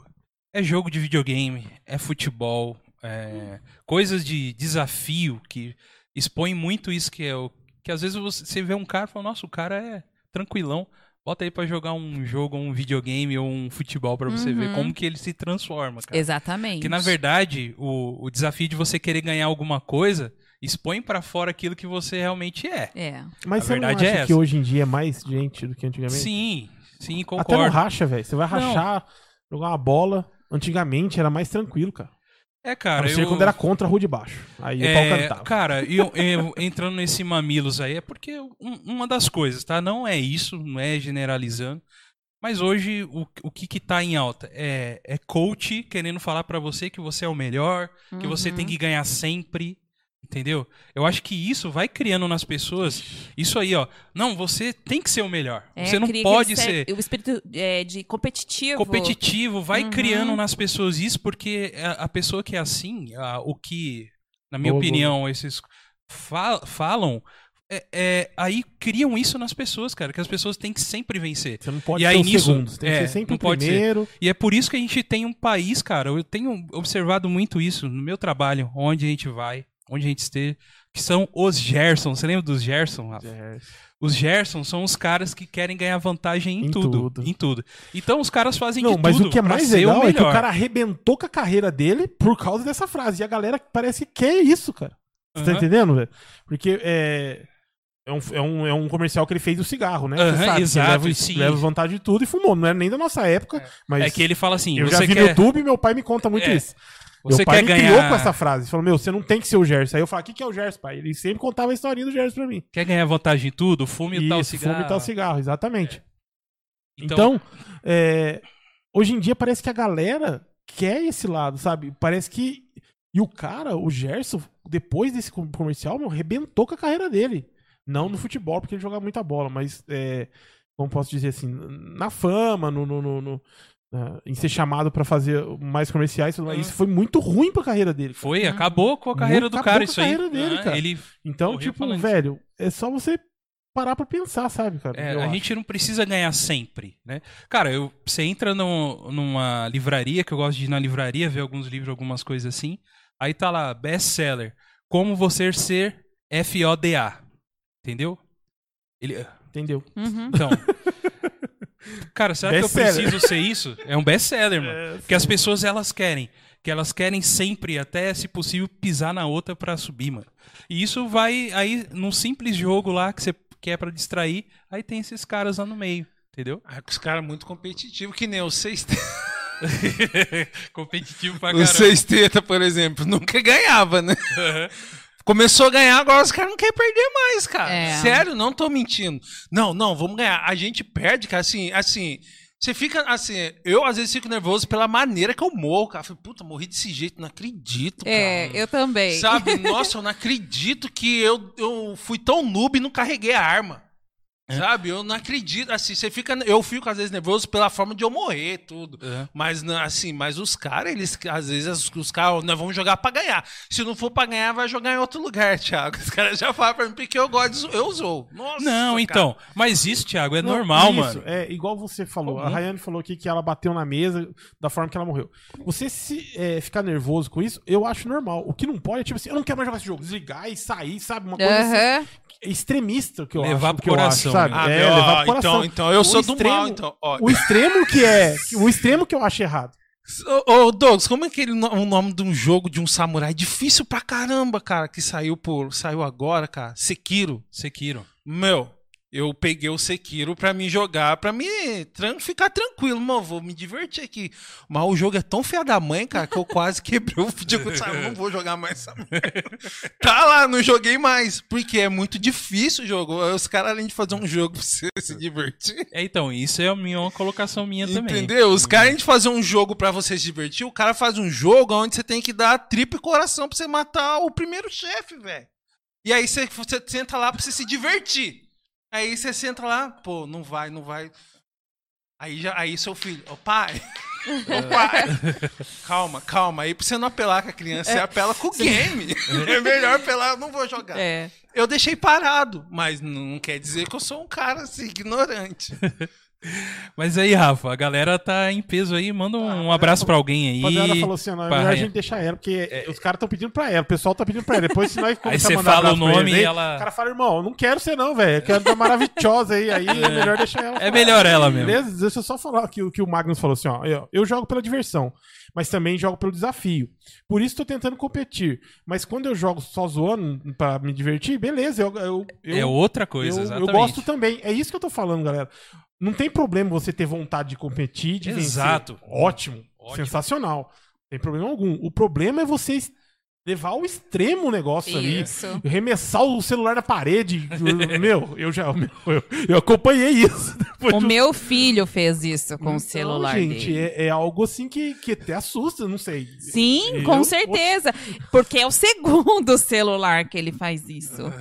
A: é jogo de videogame, é futebol, é coisas de desafio que expõe muito isso que é o que às vezes você, você vê um cara e fala, nossa, o cara é tranquilão. Bota aí pra jogar um jogo, um videogame ou um futebol pra você ver
D: Uhum.
A: como que ele se transforma, cara.
D: Exatamente.
A: Porque na verdade, o, o desafio de você querer ganhar alguma coisa expõe pra fora aquilo que você realmente é.
D: É.
B: Mas
A: A
B: você não
A: verdade
B: acha
A: é
B: que
A: essa.
B: hoje em dia é mais gente do que antigamente?
A: Sim, sim,
B: Até no
A: concordo.
B: racha, velho. Você vai rachar, jogar uma bola. Antigamente era mais tranquilo, cara.
A: É,
B: A
A: cara,
B: não ser
A: eu...
B: quando era contra a rua de baixo. Aí o pau
A: É,
B: cantava.
A: cara, e eu, eu entrando nesse mamilos aí, é porque um- uma das coisas, tá? Não é isso, não é generalizando. Mas hoje, o, o que que tá em alta? É, é coach querendo falar pra você que você é o melhor, que você
D: Uhum.
A: tem que ganhar sempre, entendeu? Eu acho que isso vai criando nas pessoas isso aí, ó. Não, você tem que ser o melhor.
D: É,
A: você não pode ser
D: O espírito é, de competitivo.
A: competitivo, vai
D: Uhum.
A: criando nas pessoas isso, porque a, a pessoa que é assim, a- o que, na minha
B: Boa,
A: opinião, esses fa- falam, é, é- aí criam isso nas pessoas, cara, que as pessoas têm que sempre vencer.
B: Você não pode
A: E
B: ser
A: aí
B: o
A: nisso-
B: segundo. Você tem
A: é,
B: que ser sempre
A: não
B: o
A: pode ser.
B: primeiro.
A: E é por isso que a gente tem um país, cara, eu tenho observado muito isso no meu trabalho, onde a gente vai, onde a gente esteja, que são os Gerson. Você lembra dos Gerson, Rafa?
B: É,
A: Os Gerson são os caras que querem ganhar vantagem em,
B: Em
A: tudo,
B: tudo.
A: Em tudo. Então os caras fazem
B: Não,
A: de
B: mas
A: tudo
B: o que é mais legal é que o cara arrebentou com a carreira dele por causa dessa frase. E a galera parece que quer isso, cara. Você tá
A: Aham.
B: entendendo, velho? Porque é. É um, é, um, é um comercial que ele fez do cigarro, né?
A: Aham,
B: sabe,
A: exato,
B: leva,
A: sim.
B: leva vantagem de tudo e fumou. Não é nem da nossa época, mas
A: É que ele fala assim,
B: eu já vi no
A: quer,
B: YouTube e meu pai me conta muito
A: É.
B: isso.
A: Você
B: meu pai
A: quer
B: me criou
A: ganhar,
B: com essa frase. Ele falou, meu, você não tem que ser o Gerson. Aí eu falo, o que, que é o Gerson, pai? Ele sempre contava a historinha do Gerson pra mim.
A: quer ganhar vantagem em tudo, fume o tal cigarro.
B: fume e tal cigarro, exatamente.
A: Então,
B: Então, é, hoje em dia parece que a galera quer esse lado, sabe? Parece que. E o cara, o Gerson, depois desse com- comercial, meu, rebentou com a carreira dele. Não no futebol, porque ele jogava muita bola, mas. É, como posso dizer assim? Na fama, no. no, no- no- né, em ser chamado pra fazer mais comerciais.
C: Uhum.
B: Isso foi muito ruim pra carreira dele. cara.
A: Foi, acabou com a carreira
B: Muito
A: do
B: acabou
A: cara
B: com a
A: isso aí.
B: carreira dele,
A: Ah,
B: cara.
A: Ele,
B: Então, tipo,
A: falando
B: velho, é só você parar pra pensar, sabe, cara?
A: é, a
B: acho.
A: gente não precisa ganhar sempre, né? Cara, eu, você entra no- numa livraria, que eu gosto de ir na livraria, ver alguns livros, algumas coisas assim. Aí tá lá, best-seller. Como você ser FODA. Entendeu? Ele,
B: Entendeu?
D: Uhum.
A: então... Cara, será que eu preciso ser isso? É um best-seller, mano. Porque as pessoas, elas querem. Que elas querem sempre, até se possível, pisar na outra pra subir, mano. E isso vai aí num simples jogo lá que você quer pra distrair, aí tem esses caras lá no meio, entendeu?
C: Ah, os caras muito competitivos, que nem o Seis
A: Competitivo pra
C: O
A: caramba.
C: Seis Teta, por exemplo, nunca ganhava, né? Começou a ganhar, agora os caras não querem perder mais, cara.
D: É.
C: Sério, não tô mentindo. Não, não, vamos ganhar. A gente perde, cara, assim, assim. Você fica assim, eu às vezes fico nervoso pela maneira que eu morro, cara. Eu Falei, puta, morri desse jeito, não acredito, cara.
D: É, eu também.
C: Sabe? Nossa, eu não acredito que eu, eu fui tão noob e não carreguei a arma. Sabe? Eu não acredito. Assim, você fica. Eu fico, às vezes, nervoso pela forma de eu morrer, tudo.
A: É.
C: Mas, assim, mas os caras, eles, às vezes, os, os caras, nós vamos jogar pra ganhar. Se não for pra ganhar, vai jogar em outro lugar, Thiago. Os caras já falam pra mim, porque eu gosto, eu sou. Nossa,
A: Não,
C: cara.
A: então. Mas isso, Thiago, é
B: Não,
A: normal,
B: isso,
A: mano.
B: É igual você falou. A
A: Comum.
B: Rayane falou aqui que ela bateu na mesa da forma que ela morreu. Você se é, ficar nervoso com isso, eu acho normal. O que não pode é tipo assim, eu não quero mais jogar esse jogo. Desligar e sair, sabe? Uma coisa assim,
D: Aham.
B: extremista que eu
A: Levar
B: acho.
A: pro
B: que eu
A: coração,
B: acho, sabe?
C: Ah,
B: é,
C: meu,
B: levar
C: ó,
B: pro coração.
C: então, então eu
B: O
C: sou do
B: extremo-
C: mal, então. Ó,
B: O extremo que é. O extremo que eu acho errado.
C: Ô, ô, Douglas, como é aquele no- o nome de um jogo de um samurai difícil pra caramba, cara, que saiu por saiu agora, cara? Sekiro.
A: Sekiro.
C: Meu, eu peguei o Sekiro pra me jogar, pra me tran- ficar tranquilo, mano, vou me divertir aqui. Mas o jogo é tão feia da mãe, cara, que eu quase quebrei o videogame, sabe? Eu não vou jogar mais essa merda. Tá lá, não joguei mais, porque é muito difícil o jogo. Os caras, além de fazer um jogo pra você se divertir,
A: É, então, isso é a minha, uma colocação minha também.
C: Entendeu? Os caras, além de fazer um jogo pra você se divertir, o cara faz um jogo onde você tem que dar tripa e coração pra você matar o primeiro chefe, velho. E aí você, você senta lá pra você se divertir. Aí você senta lá, pô, não vai, não vai. Aí, já, aí seu filho, ô pai, ô pai, calma, calma. Aí pra você não apelar com a criança, você apela com o game. É melhor apelar, eu não vou jogar.
D: É.
C: Eu deixei parado, mas não quer dizer que eu sou um cara assim, ignorante.
A: Mas aí, Rafa, a galera tá em peso aí. Manda um abraço pra alguém aí.
B: A rapaziada falou assim: não, é
A: pra
B: melhor a gente deixar ela, porque os caras estão pedindo pra ela, o pessoal tá pedindo pra ela. Depois, se nós começar
A: você fala o nome
B: aí,
A: e ela-
B: O cara fala, irmão, não quero ser não, velho. Eu quero dar maravilhosa aí. Aí é melhor deixar ela.
A: É
B: falar.
A: melhor ela mesmo.
B: Beleza? Deixa eu só falar o que o Magnus falou assim, ó. Eu, eu jogo pela diversão, mas também jogo pelo desafio. Por isso tô tentando competir. Mas quando eu jogo só zoando pra me divertir, beleza. Eu, eu, eu,
A: é outra coisa,
B: eu,
A: exatamente.
B: eu gosto também. É isso que eu tô falando, galera. Não tem problema você ter vontade de competir, de
A: Exato.
B: vencer. Ótimo,
A: Ótimo.
B: sensacional. Não tem problema algum. O problema é você levar ao extremo o negócio ali.
D: Isso.
B: Remessar o celular na parede. meu, eu já. eu, eu acompanhei isso.
D: O
B: um-
D: meu filho fez isso com o
B: Então,
D: celular
B: gente,
D: dele.
B: É, é algo assim que, que até assusta, não sei.
D: Sim,
B: Eu-
D: com certeza. Porque é o segundo celular que ele faz isso.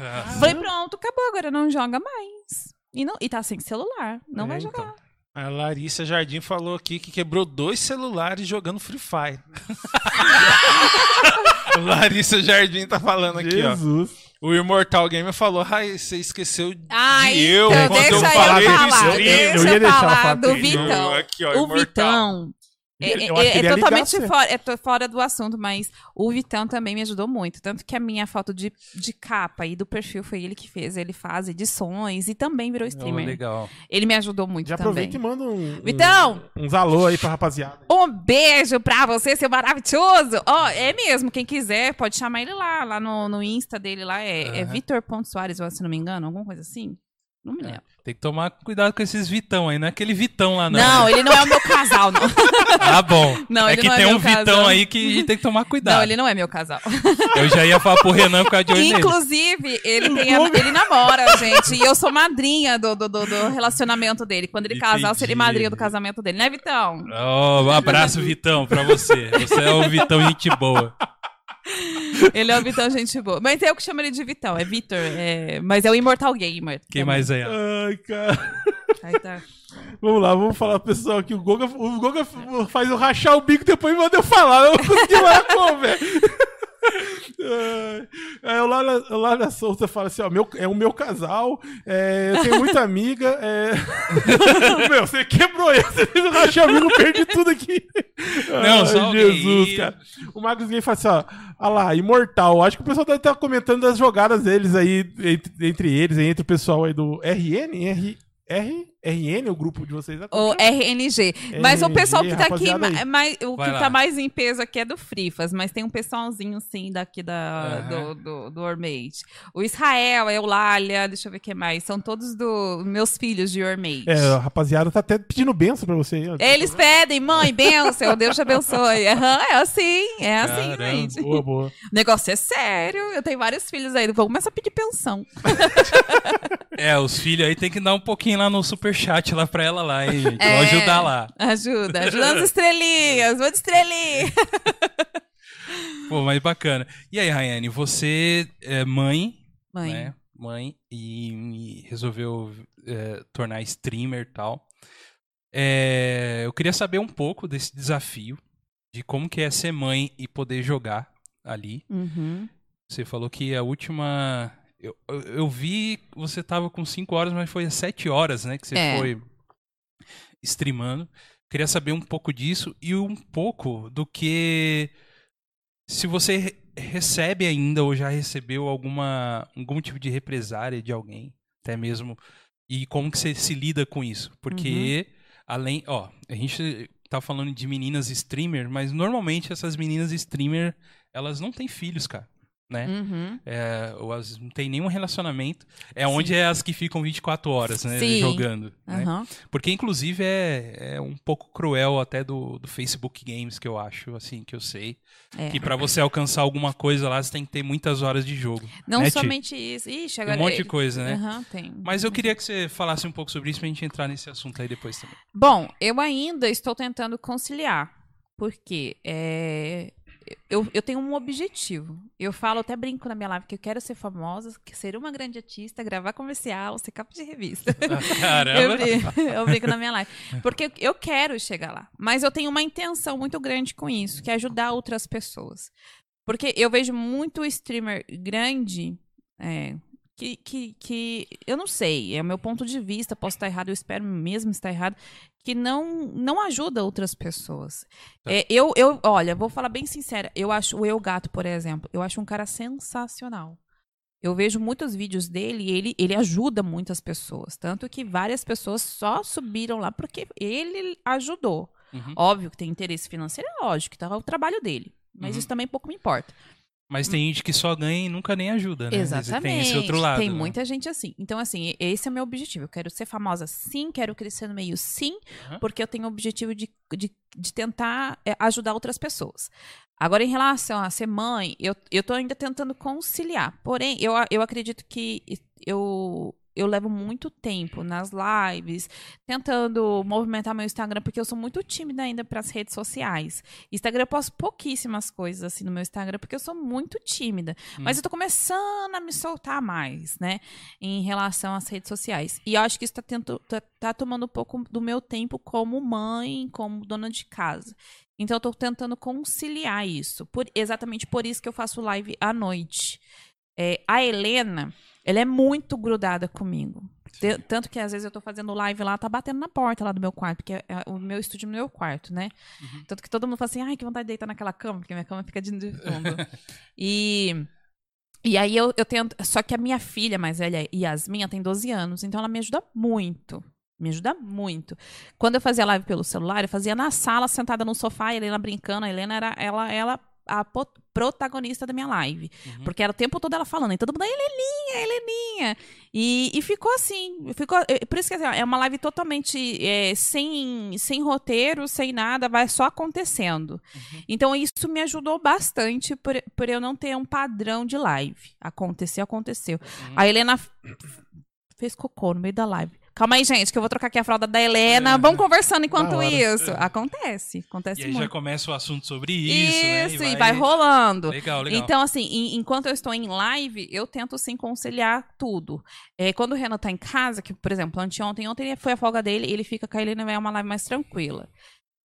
D: Falei, pronto, acabou, agora não joga mais. E, não, e tá sem celular, não
B: É,
D: vai
B: então.
D: jogar.
C: A Larissa Jardim falou aqui que quebrou dois celulares jogando Free Fire. Larissa Jardim tá falando aqui, ó.
B: Jesus.
C: O Imortal Gamer falou, ai, você esqueceu
D: Ai,
C: de eu
D: então,
C: quando
D: deixa
C: eu
D: eu
C: falei do
D: falar,
C: stream.
D: deixa
B: Eu ia
D: eu
B: deixar
D: falar
B: falar
D: do. Vitão.
C: Aqui, ó,
D: o
C: Imortal.
D: Vitão. É, é- é
B: ia ligar
D: totalmente fora, é fora do assunto, mas o Vitão também me ajudou muito. Tanto que a minha foto de, de capa e do perfil foi ele que fez. Ele faz edições e também virou
A: Oh,
D: streamer.
A: legal.
D: ele me ajudou muito
B: Já
D: também.
B: aproveita e manda um, um-
D: Vitão!
B: uns alô aí pra rapaziada.
D: Um beijo pra você, seu maravilhoso! Ó, é mesmo, quem quiser pode chamar ele lá, lá no, no Insta dele lá, é, é
A: Aham.
D: Vitor.soares, se não me engano, alguma coisa assim. Não me lembro.
A: Tem que tomar cuidado com esses Vitão aí, não é aquele Vitão lá, não.
D: Não, ele não é o meu casal, não.
A: Ah, bom.
D: Não,
A: é
D: ele
A: que
D: não é
A: tem
D: meu
A: um Vitão
D: casal.
A: aí que tem que tomar cuidado.
D: Não, ele não é meu casal.
A: Eu já ia falar pro Renan por causa de nele.
D: Inclusive, ele, tem a- ele namora, gente. E eu sou madrinha do, do, do- do relacionamento dele. Quando ele casar, eu serei madrinha do casamento dele, né, Vitão?
A: Oh, um abraço, Vitão, pra você. Você é o Vitão gente boa.
D: Ele é o Vitão, gente boa. Mas eu que chamo ele de Vitão, é Vitor. é- Mas é o Imortal Gamer.
A: Quem
D: também.
A: mais ó?
B: Ai, cara.
D: Aí tá.
B: Vamos lá, vamos falar pro pessoal aqui. O Goga, o Goga faz eu rachar o bico depois manda eu falar. Eu não consegui falar como, velho. É, o Lara, o Lara Souza fala assim: ó, meu, é o meu casal, é, eu tenho muita amiga. É... meu, você quebrou esse, eu perdi tudo aqui.
A: Não,
B: Ai,
A: só
B: Jesus,
A: alguém-
B: cara. O Marcos Gay fala assim: ó, ah lá, imortal. Acho que o pessoal deve estar comentando das jogadas deles aí, entre, entre eles, entre o pessoal aí do RN, R, R, RN, o grupo de vocês. né?
D: O RNG. Mas o pessoal que tá aqui,
B: aí.
D: mais, o
A: Vai
D: que
A: lá.
D: tá mais em peso aqui é do Frifas, mas tem um pessoalzinho, sim, daqui da, do, do, do Ormate. O Israel, a Eulália, deixa eu ver o que mais. São todos do meus filhos de Ormate.
B: É, a rapaziada tá até pedindo benção pra você.
D: Eles pedem, mãe, benção, Deus te abençoe. Aham, é assim, é assim,
A: Caramba.
D: gente.
B: Boa, boa.
D: O negócio é sério. Eu tenho vários filhos aí. Vou começar a pedir pensão.
A: É, os filhos aí tem que dar um pouquinho lá no superchat lá pra ela lá, hein, gente?
D: É.
A: Vou ajudar lá.
D: Ajuda, ajuda as estrelinhas. Vou de estrelinha.
A: Pô, mas bacana. E aí, Rayane, você é mãe,
D: Mãe,
A: né? Mãe, e, e resolveu é, tornar streamer e tal. É, eu queria saber um pouco desse desafio, de como que é ser mãe e poder jogar ali.
D: Uhum.
A: Você falou que a última. Eu, eu, eu vi que você tava com 5 horas, mas foi às 7 horas, né? Que você
D: É.
A: foi streamando. Queria saber um pouco disso e um pouco do que. Se você re- recebe ainda ou já recebeu alguma algum tipo de represária de alguém, até mesmo. E como que você se lida com isso? Porque, além. Ó, a gente tá falando de meninas streamer, mas normalmente essas meninas streamer, elas não têm filhos, cara. Né?
D: Uhum.
A: É, ou as não tem nenhum relacionamento. É onde é as que ficam 24 horas, né?
D: Sim.
A: Jogando. né?
D: Aham.
A: Porque, inclusive, é, é um pouco cruel até do, do Facebook Games, que eu acho, assim, que eu sei.
D: É.
A: Que pra você alcançar alguma coisa lá, você tem que ter muitas horas de jogo.
D: Não
A: né, Ti?
D: somente isso. Ixi, agora.
A: um monte de coisa, né?
D: Aham, tem.
A: Mas eu queria que você falasse um pouco sobre isso pra gente entrar nesse assunto aí depois também.
D: Bom, eu ainda estou tentando conciliar. Porque é, eu, eu tenho um objetivo. Eu falo, até brinco na minha live, que eu quero ser famosa, ser uma grande artista, gravar comercial, ser capa de revista. Eu
A: Caramba!
D: brinco, eu brinco na minha live. Porque eu quero chegar lá. Mas eu tenho uma intenção muito grande com isso, que é ajudar outras pessoas. Porque eu vejo muito streamer grande. é, que, que, que eu não sei, é o meu ponto de vista, posso estar errado, eu espero mesmo estar errado, que não, não ajuda outras pessoas.
A: Tá.
D: É, eu, eu, olha, vou falar bem sincera, eu acho o Eu Gato, por exemplo, eu acho um cara sensacional. Eu vejo muitos vídeos dele e ele, ele ajuda muitas pessoas. Tanto que várias pessoas só subiram lá porque ele ajudou.
A: Uhum.
D: Óbvio que tem interesse financeiro, é lógico, que tá o trabalho dele. Mas
A: Uhum.
D: isso também pouco me importa.
A: Mas tem gente que só ganha e nunca nem ajuda, né?
D: Exatamente.
A: Tem esse outro lado.
D: Tem
A: né?
D: muita gente assim. Então, assim, esse é o meu objetivo. Eu quero ser famosa sim, quero crescer no meio sim,
A: Aham.
D: porque eu tenho o objetivo de, de, de tentar é, ajudar outras pessoas. Agora, em relação a ser mãe, eu, eu tô ainda tentando conciliar. Porém, eu, eu acredito que eu, eu levo muito tempo nas lives, tentando movimentar meu Instagram, porque eu sou muito tímida ainda para as redes sociais. Instagram eu posto pouquíssimas coisas assim no meu Instagram, porque eu sou muito tímida. Mas eu tô começando a me soltar mais, né? Em relação às redes sociais. E eu acho que isso tá, tento, tá, tá tomando um pouco do meu tempo como mãe, como dona de casa. Então eu tô tentando conciliar isso. Por, exatamente por isso que eu faço live à noite. É, a Helena, ela é muito grudada comigo. Tanto que às vezes eu tô fazendo live lá, tá batendo na porta lá do meu quarto, porque é- é o meu estúdio no meu quarto, né? Tanto que todo mundo fala assim, ai, que vontade de deitar naquela cama, porque minha cama fica de de fundo. e, e aí eu, eu tento. Só que a minha filha mais velha, Yasmin, ela tem 12 anos, então ela me ajuda muito. Me ajuda muito. Quando eu fazia live pelo celular, eu fazia na sala, sentada no sofá, a Helena brincando. A Helena era ela, ela a protagonista da minha live.
A: Uhum.
D: Porque era o tempo todo ela falando, e todo mundo, Heleninha, Heleninha. E, e ficou assim. Ficou, é, por isso que assim, é uma live totalmente é, sem, sem roteiro, sem nada, vai só acontecendo. Então isso me ajudou bastante por, por eu não ter um padrão de live. Aconteceu, aconteceu. A Helena fez cocô no meio da live. Calma aí, gente, que eu vou trocar aqui a fralda da Helena. Vamos conversando enquanto isso. Acontece, acontece
A: E aí já
D: muito.
A: começa o assunto sobre isso, né?
D: Isso, e vai rolando.
A: Legal, legal.
D: Então, assim, enquanto eu estou em live, eu tento sim conciliar tudo. É, quando o Renan tá em casa, que, por exemplo, anteontem, ontem foi a folga dele, ele fica com a Helena e vai uma live mais tranquila.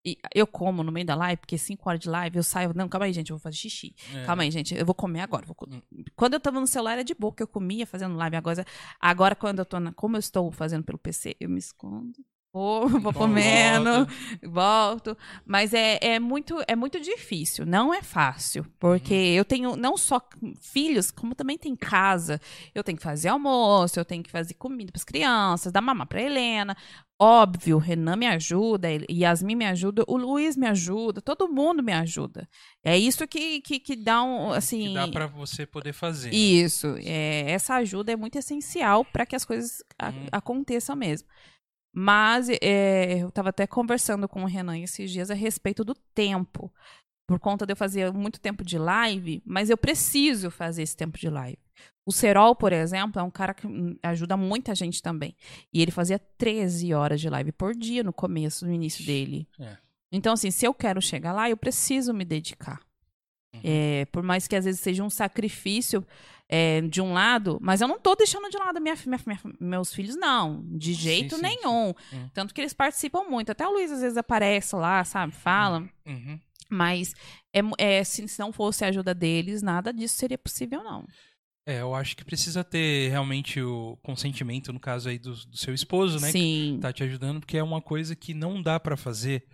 D: E eu como no meio da live, porque 5 horas de live, eu saio. Não, calma aí, gente, eu vou fazer xixi.
A: É.
D: Calma aí, gente, eu vou comer agora. vou
A: Hum.
D: Quando eu tava no celular era de boa, que eu comia fazendo live. Agora, agora quando eu tô na, como eu estou fazendo pelo PC, eu me escondo. Vou, vou comendo, volto. Mas é, é, muito, é muito difícil, não é fácil. Porque eu tenho não só filhos, como também tem casa. Eu tenho que fazer almoço, eu tenho que fazer comida para as crianças, dar mamar para Helena. Óbvio, o Renan me ajuda, Yasmin me ajuda, o Luiz me ajuda, todo mundo me ajuda. É isso que, que, que dá um, assim...
A: Que dá pra você poder fazer. né?
D: Isso, é, essa ajuda é muito essencial para que as coisas a-
A: Hum.
D: aconteçam mesmo. Mas é, eu estava até conversando com o Renan esses dias a respeito do tempo. Por conta de eu fazer muito tempo de live, mas eu preciso fazer esse tempo de live. O Serol, por exemplo, é um cara que hum, ajuda muita gente também. E ele fazia 13 horas de live por dia no começo, no início dele.
A: É.
D: Então, assim, se eu quero chegar lá, eu preciso me dedicar.
A: Uhum.
D: É, por mais que às vezes seja um sacrifício é, de um lado, mas eu não tô deixando de lado minha, minha- minha- meus filhos, não. De jeito
A: sim,
D: nenhum.
A: Hum.
D: Tanto que eles participam muito. Até o Luiz às vezes aparece lá, sabe? Fala.
A: Uhum.
D: Mas é, é, se se não fosse a ajuda deles, nada disso seria possível, não.
A: É, eu acho que precisa ter realmente o consentimento, no caso aí do, do seu esposo, né?
D: Sim.
A: Que tá te ajudando, porque é uma coisa que não dá pra fazer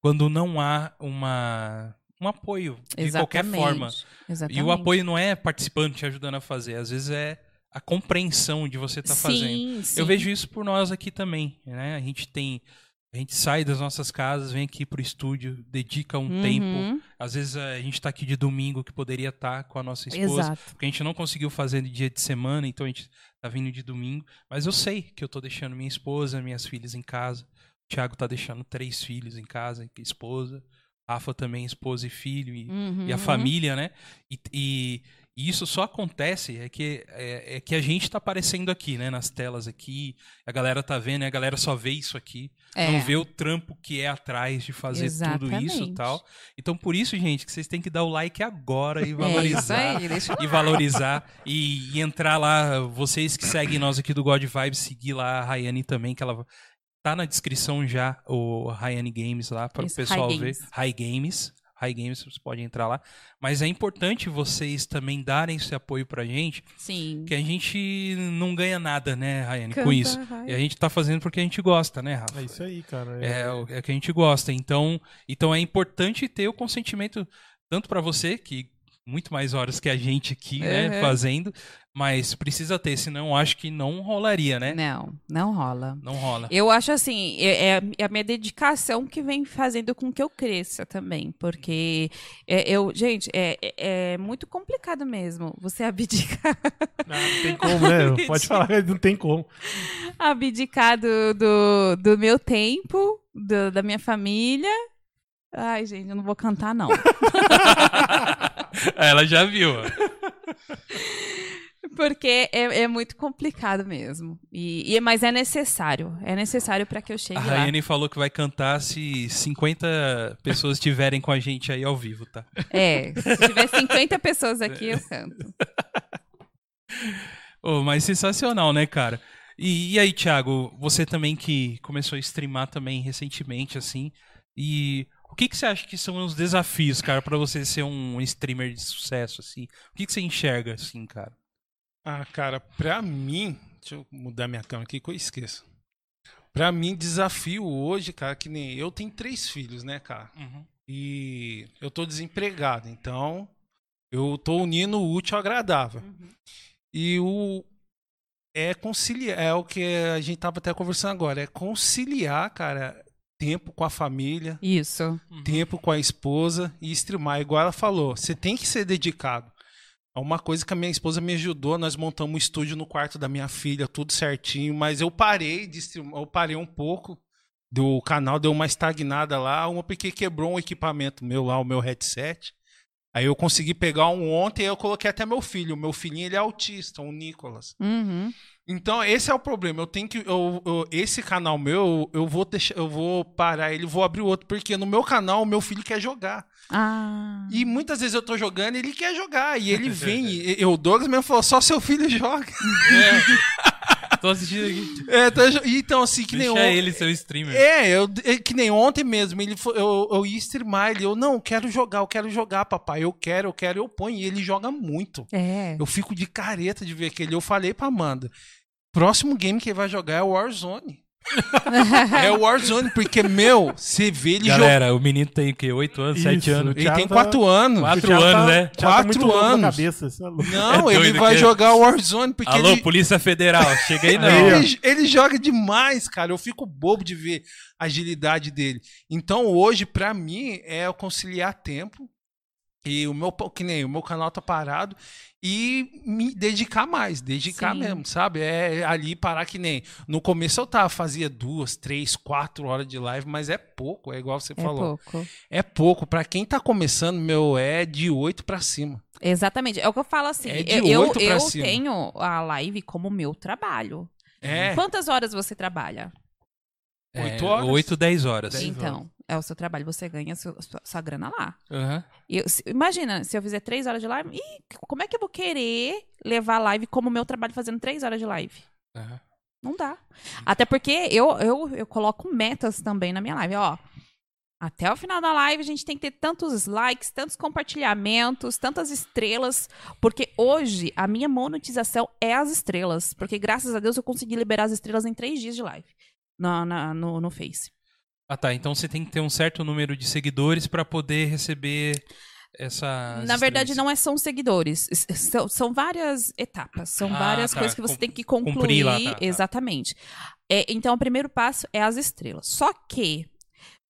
A: quando não há uma, um apoio de qualquer forma.
D: Exatamente.
A: E o apoio não é participando te ajudando a fazer, às vezes é a compreensão de você estar fazendo.
D: Sim, sim.
A: Eu vejo isso por nós aqui também, né? A gente tem a gente sai das nossas casas, vem aqui pro estúdio, dedica um
D: Uhum,
A: tempo. Às vezes a gente tá aqui de domingo que poderia estar com a nossa esposa,
D: Exato.
A: porque a gente não conseguiu fazer de dia de semana, então a gente tá vindo de domingo. Mas eu sei que eu tô deixando minha esposa, minhas filhas em casa. O Thiago tá deixando três filhos em casa, esposa. Rafa também, esposa e filho. E, e a
D: Uhum.
A: família, né? E, e- e isso só acontece é que, é, é que a gente tá aparecendo aqui, né? Nas telas aqui, a galera tá vendo, a galera só vê isso aqui,
D: É.
A: não vê o trampo que é atrás de fazer tudo isso e
D: Exatamente.
A: tal. Então, por isso, gente, que vocês têm que dar o like agora e
D: É isso
A: valorizar.
D: aí, eu
A: E valorizar e, e entrar lá, vocês que seguem nós aqui do God Vibes, seguir lá a Rayane também, que ela tá na descrição já, o Rayane Games lá, para o pessoal
D: Rai
A: ver.
D: Games.
A: High Games. High Games, vocês podem entrar lá. Mas é importante vocês também darem esse apoio pra gente,
D: Sim.
A: que a gente não ganha nada, né, Rayane, com
D: Canta,
A: isso.
D: Rai.
A: E a gente tá fazendo porque a gente gosta, né, Rafa?
B: É isso aí, cara.
A: É, o é que a gente gosta. Então, então é importante ter o consentimento tanto pra você, que muito mais horas que a gente aqui, né, fazendo, mas precisa ter, senão eu acho que não rolaria, né?
D: Não, não rola.
A: Não rola.
D: Eu acho assim, é, é- é a minha dedicação que vem fazendo com que eu cresça também. Porque é, eu, gente, é, é- é muito complicado mesmo você abdicar,
B: Não, não tem como, né? Pode falar, não tem como.
D: abdicar do, do, do meu tempo, do- da minha família. Ai, gente, eu não vou cantar, não.
A: Ela já viu.
D: Porque é, é muito complicado mesmo. E, e- mas é necessário. É necessário para que eu chegue
A: A
D: lá.
A: Rayane falou que vai cantar se 50 pessoas estiverem com a gente aí ao vivo, tá?
D: É, se tiver 50 pessoas aqui, eu canto.
A: Ô, mas sensacional, né, cara? E, e aí, Thiago, você também que começou a streamar também recentemente, assim, e o que, que você acha que são os desafios, cara, pra você ser um streamer de sucesso, assim? O que, que você enxerga, assim, cara?
C: Ah, cara, pra mim. Deixa eu mudar minha câmera aqui que eu esqueço. Pra mim, desafio hoje, cara, que nem eu tenho três filhos, né, cara? E eu tô desempregado, então eu tô unindo o útil ao agradável. E o é conciliar, é o que a gente tava até conversando agora, é conciliar, cara, tempo com a família,
D: Isso.
C: tempo com a esposa e streamar. Igual ela falou, você tem que ser dedicado. É uma coisa que a minha esposa me ajudou, nós montamos um estúdio no quarto da minha filha, tudo certinho, mas eu parei de streamar, eu parei um pouco do canal, deu uma estagnada lá, uma porque quebrou um equipamento meu lá, o meu headset. Aí eu consegui pegar um ontem e eu coloquei até meu filho. Meu filhinho, ele é autista, o Nicolas.
D: Uhum.
C: Então, esse é o problema. Eu tenho que. Eu, eu- esse canal meu, eu vou deixar, eu vou parar ele, vou abrir outro. Porque no meu canal, o meu filho quer jogar.
D: Ah.
C: E muitas vezes eu tô jogando e ele quer jogar. E ele vem. e, e o Douglas mesmo falou: só seu filho joga.
A: Tô assistindo aqui.
C: É, tá então, assim, que nem
A: Deixa
C: ontem-
A: ele ser o streamer.
C: É, eu, é que nem ontem mesmo, ele foi- eu, eu ia streamar, ele, eu não, eu quero jogar, eu quero jogar, papai, eu quero, eu quero, eu ponho, e ele joga muito.
D: É.
C: Eu fico de careta de ver aquele, eu falei pra Amanda, próximo game que ele vai jogar é o Warzone. É o Warzone, porque, meu, você vê ele jogando,
A: Galera, o menino tem o quê? 8 anos, 7
B: Isso.
A: anos?
C: ele tem
B: tá-
C: 4 anos.
A: Quatro
B: O Thiago
A: anos, né?
B: o Thiago tá
C: anos.
B: cabeça. é.
C: Não,
A: É
C: ele vai
A: que-
C: jogar o Warzone, porque
A: Alô,
C: ele,
A: Polícia Federal, chega aí não.
C: Ele, ele joga demais, cara. Eu fico bobo de ver a agilidade dele. Então, hoje, pra mim, é eu conciliar tempo. E o meu, que nem o meu canal tá parado e me dedicar mais, dedicar
D: Sim.
C: mesmo, sabe? É ali parar que nem. No começo eu tava, fazia duas, três, quatro horas de live, mas é pouco, é igual você
D: É
C: falou.
D: pouco.
C: É pouco. Pra quem tá começando, meu, é de oito pra cima.
D: Exatamente. É o que eu falo assim.
C: É de
D: eu eu,
C: oito pra
D: eu
C: cima.
D: tenho a live como meu trabalho.
C: É.
D: Quantas horas você trabalha?
C: Oito horas?
A: 8, 10 horas.
B: Dez
D: então, é o seu trabalho, você ganha sua, sua- sua grana lá. E eu- se- imagina, se eu fizer três horas de live, ih, como é que eu vou querer levar a live como meu trabalho fazendo três horas de live?
A: aham.
D: Não dá. Até porque eu, eu, eu coloco metas também na minha live. Ó, até o final da live a gente tem que ter tantos likes, tantos compartilhamentos, tantas estrelas. Porque hoje a minha monetização é as estrelas. Porque graças a Deus eu consegui liberar as estrelas em três dias de live na, na- no, no Face.
A: Ah, tá. Então você tem que ter um certo número de seguidores pra poder receber essa.
D: Na verdade, não é só os seguidores. São, são várias etapas, são
A: Ah,
D: várias
A: tá.
D: coisas que você
A: Com-
D: tem que concluir.
A: lá, tá, tá.
D: Exatamente. É, então, o primeiro passo é as estrelas. Só que,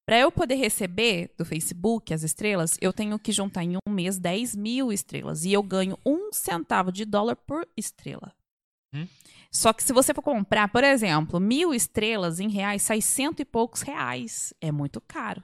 D: para eu poder receber do Facebook as estrelas, eu tenho que juntar em um mês 10 mil estrelas. E eu ganho um centavo de dólar por estrela.
A: Hum.
D: Só que se você for comprar, por exemplo, mil estrelas em reais, sai cento e poucos reais. É muito caro.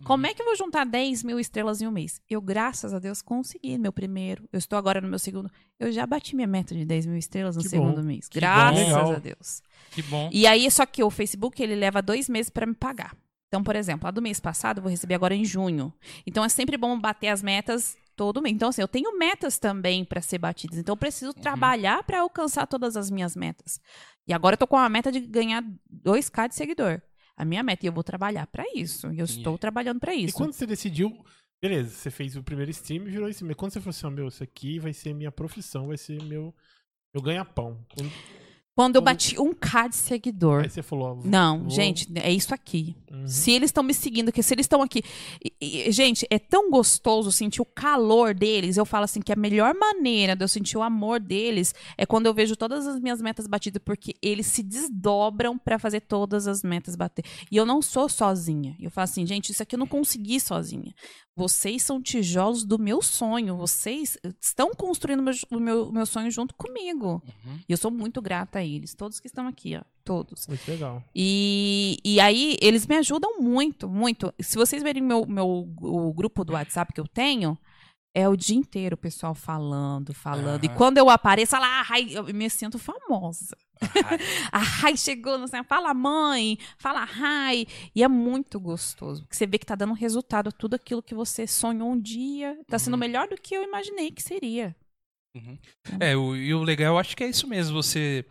A: Uhum.
D: Como é que eu vou juntar 10 mil estrelas em um mês? Eu, graças a Deus, consegui meu primeiro. Eu estou agora no meu segundo. Eu já bati minha meta de 10 mil estrelas no
B: Que
D: segundo
B: bom.
D: mês.
A: Que
D: Graças
B: bom.
D: A Deus.
A: Que bom.
D: E aí, só que o Facebook, ele leva dois meses para me pagar. Então, por exemplo, a do mês passado eu vou receber agora em junho. Então, é sempre bom bater as metas todo mês. Então, assim, eu tenho metas também para ser batidas. Então, eu preciso trabalhar para alcançar todas as minhas metas. E agora eu tô com a meta de ganhar 2k de seguidor. A minha meta. E eu vou trabalhar para isso. E eu
A: Entendi.
D: estou trabalhando para
B: E
D: isso.
B: quando você decidiu. Beleza, você fez o primeiro stream e virou stream. Mas quando você falou assim, ó, meu, isso aqui vai ser minha profissão, vai ser meu. Eu ganha-pão. Quando-
D: Quando eu bati 1k de seguidor.
B: Aí você falou, ó,
D: Não,
B: vou-
D: gente, é isso aqui.
B: Uhum.
D: Se eles estão me seguindo, que se eles estão aqui. e- e, gente, é tão gostoso sentir o calor deles. Eu falo assim que a melhor maneira de eu sentir o amor deles é quando eu vejo todas as minhas metas batidas, porque eles se desdobram pra fazer todas as metas bater. E eu não sou sozinha. Eu falo assim, gente, isso aqui eu não consegui sozinha. Vocês são tijolos do meu sonho. Vocês estão construindo meu- o meu, meu sonho junto comigo.
A: Uhum.
D: E eu sou muito grata a eles, todos que estão aqui, ó. Todos.
B: Muito legal.
D: E, e aí, eles me ajudam muito, muito. Se vocês verem meu, meu, o grupo do WhatsApp que eu tenho, é o dia inteiro o pessoal falando, falando. E quando eu apareço, lá, ai, eu me sinto famosa.
A: Ah,
D: A Rai chegou, não sei, fala mãe, fala Rai. E é muito gostoso. Porque você vê que tá dando resultado tudo aquilo que você sonhou um dia. Tá sendo
A: Uhum.
D: melhor do que eu imaginei que seria.
A: Uhum. É, o, e o legal, eu acho que é isso mesmo, você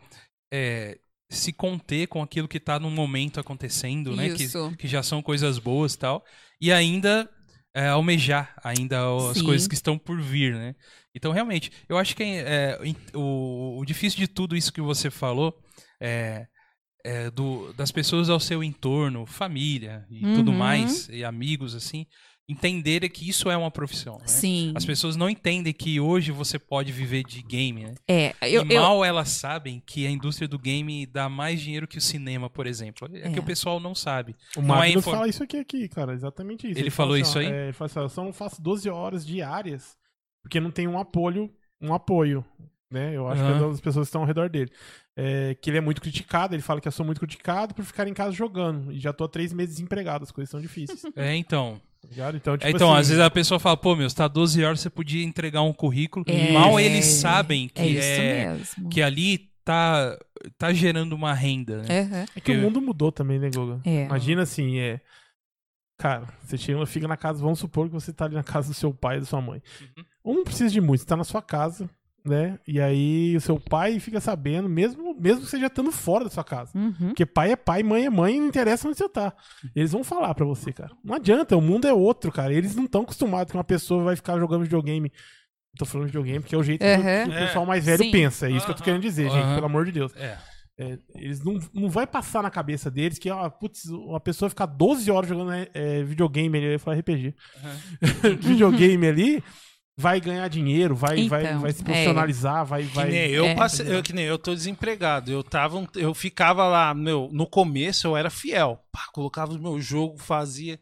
A: é, se conter com aquilo que tá no momento acontecendo, né? Que,
D: Isso.
A: que já são coisas boas e tal. E ainda é, almejar ainda as
D: Sim.
A: coisas que estão por vir, né? Então, realmente, eu acho que é, o, o difícil de tudo isso que você falou é, é do, das pessoas ao seu entorno, família e tudo
D: Uhum.
A: mais, e amigos, assim, entenderem que isso é uma profissão, né?
D: Sim.
A: As pessoas não entendem que hoje você pode viver de game, né?
D: É, eu,
A: e
D: eu,
A: mal elas sabem que a indústria do game dá mais dinheiro que o cinema, por exemplo. É, que
D: É.
A: o pessoal não sabe.
B: O
A: Não é
B: Magnus
A: infor-
B: fala isso aqui, aqui, cara, exatamente isso.
A: Ele
B: fala
A: falou
B: assim,
A: isso
B: ó,
A: aí?
B: É, ele fala assim, eu só não faço 12 horas diárias porque não tem um apoio, um apoio, né? Eu acho que
A: Aham.
B: é das pessoas que estão ao redor dele. É, que ele é muito criticado, ele fala que eu sou muito criticado por ficar em casa jogando. E já tô há três meses desempregado, as coisas são difíceis.
A: É, então.
B: Tá ligado? Então, tipo
A: então,
B: assim,
A: às vezes a pessoa fala, pô, meu, você tá 12 horas, você podia entregar um currículo.
D: É,
A: Mal eles sabem que
D: é isso
A: é,
D: mesmo.
A: que ali tá, tá gerando uma renda, né?
D: Aham.
B: É que o mundo mudou também, né, Goga?
D: É.
B: Imagina assim, é. Cara, você chega, fica na casa, vamos supor que você tá ali na casa do seu pai e da sua mãe. Um não precisa de muito, você tá na sua casa, né? E aí o seu pai fica sabendo, mesmo, mesmo que você já estando fora da sua casa.
D: Uhum.
B: Porque pai é pai, mãe é mãe, não interessa onde você tá. Eles vão falar pra você, cara. Não adianta, o mundo é outro, cara. Eles não estão acostumados que uma pessoa vai ficar jogando videogame. Tô falando de videogame porque é o jeito que o-
D: Uhum.
B: que o pessoal mais velho
D: Sim.
B: pensa. É isso que eu tô querendo dizer, gente, pelo amor de Deus.
A: É.
B: É, eles não, não vai passar na cabeça deles que, ó, putz, uma pessoa ficar 12 horas jogando é, videogame ali, eu ia falar RPG. videogame ali, vai ganhar dinheiro, vai, vai,
D: Então,
B: vai se
D: é.
B: profissionalizar, vai.
C: Que
B: vai...
C: nem eu
D: É.
C: passei, eu, que nem eu tô desempregado. Eu tava, eu ficava lá, meu, no começo eu era fiel. Pá, colocava o meu jogo, fazia.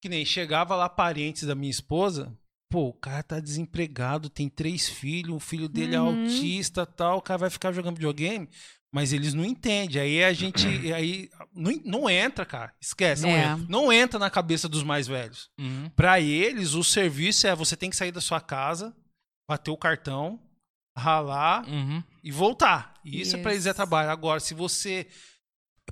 C: Que nem chegava lá parentes da minha esposa. Pô, o cara tá desempregado, tem três filhos, o filho dele é
D: Uhum.
C: autista tal, o cara vai ficar jogando videogame, mas eles não entendem. Aí a gente. Aí não, não entra, cara. Esquece. Não,
D: É.
C: entra. não entra na cabeça dos mais velhos.
A: Uhum.
C: Pra eles, o serviço é você tem que sair da sua casa, bater o cartão, ralar
A: Uhum.
C: e voltar. E isso é pra eles é trabalho. Agora, se você.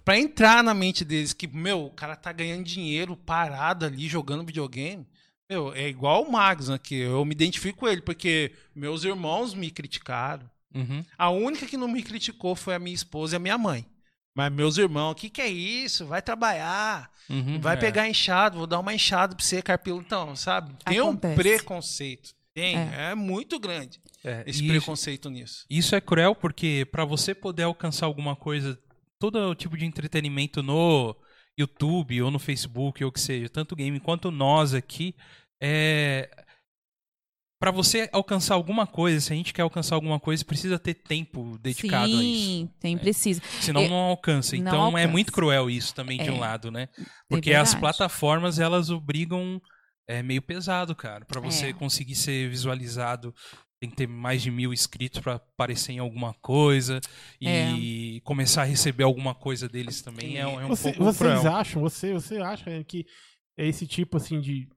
C: Pra entrar na mente deles que, meu, o cara tá ganhando dinheiro parado ali jogando videogame. Meu, é igual o Magnus aqui. Eu me identifico com ele, porque meus irmãos me criticaram.
A: Uhum.
C: A única que não me criticou foi a minha esposa e a minha mãe. Mas meus irmãos, o que, que é isso? Vai trabalhar.
A: Uhum.
C: Vai
A: É.
C: pegar enxado, vou dar uma enxada pra você, carpilo. Então, sabe? Tem
D: Acontece.
C: um preconceito. Tem,
D: É.
C: é, muito grande
A: É,
C: esse preconceito nisso.
A: Isso é cruel porque pra você poder alcançar alguma coisa, todo tipo de entretenimento no YouTube ou no Facebook ou o que seja, tanto game quanto nós aqui, é para você alcançar alguma coisa, se a gente quer alcançar alguma coisa, precisa ter tempo dedicado a isso.
D: Sim, tem, precisa.
A: Senão
D: Eu-
A: não alcança.
D: não
A: Então é
D: alcança.
A: muito cruel isso também de
D: É.
A: um lado, né? Porque as plataformas elas obrigam é meio pesado, cara, Pra você
D: É.
A: conseguir ser visualizado. Tem que ter mais de mil inscritos pra aparecer em alguma coisa e começar a receber alguma coisa deles também é, um- é um
B: Você-
A: pouco
B: vocês
A: cruel.
B: acham, você, você acha que esse tipo assim de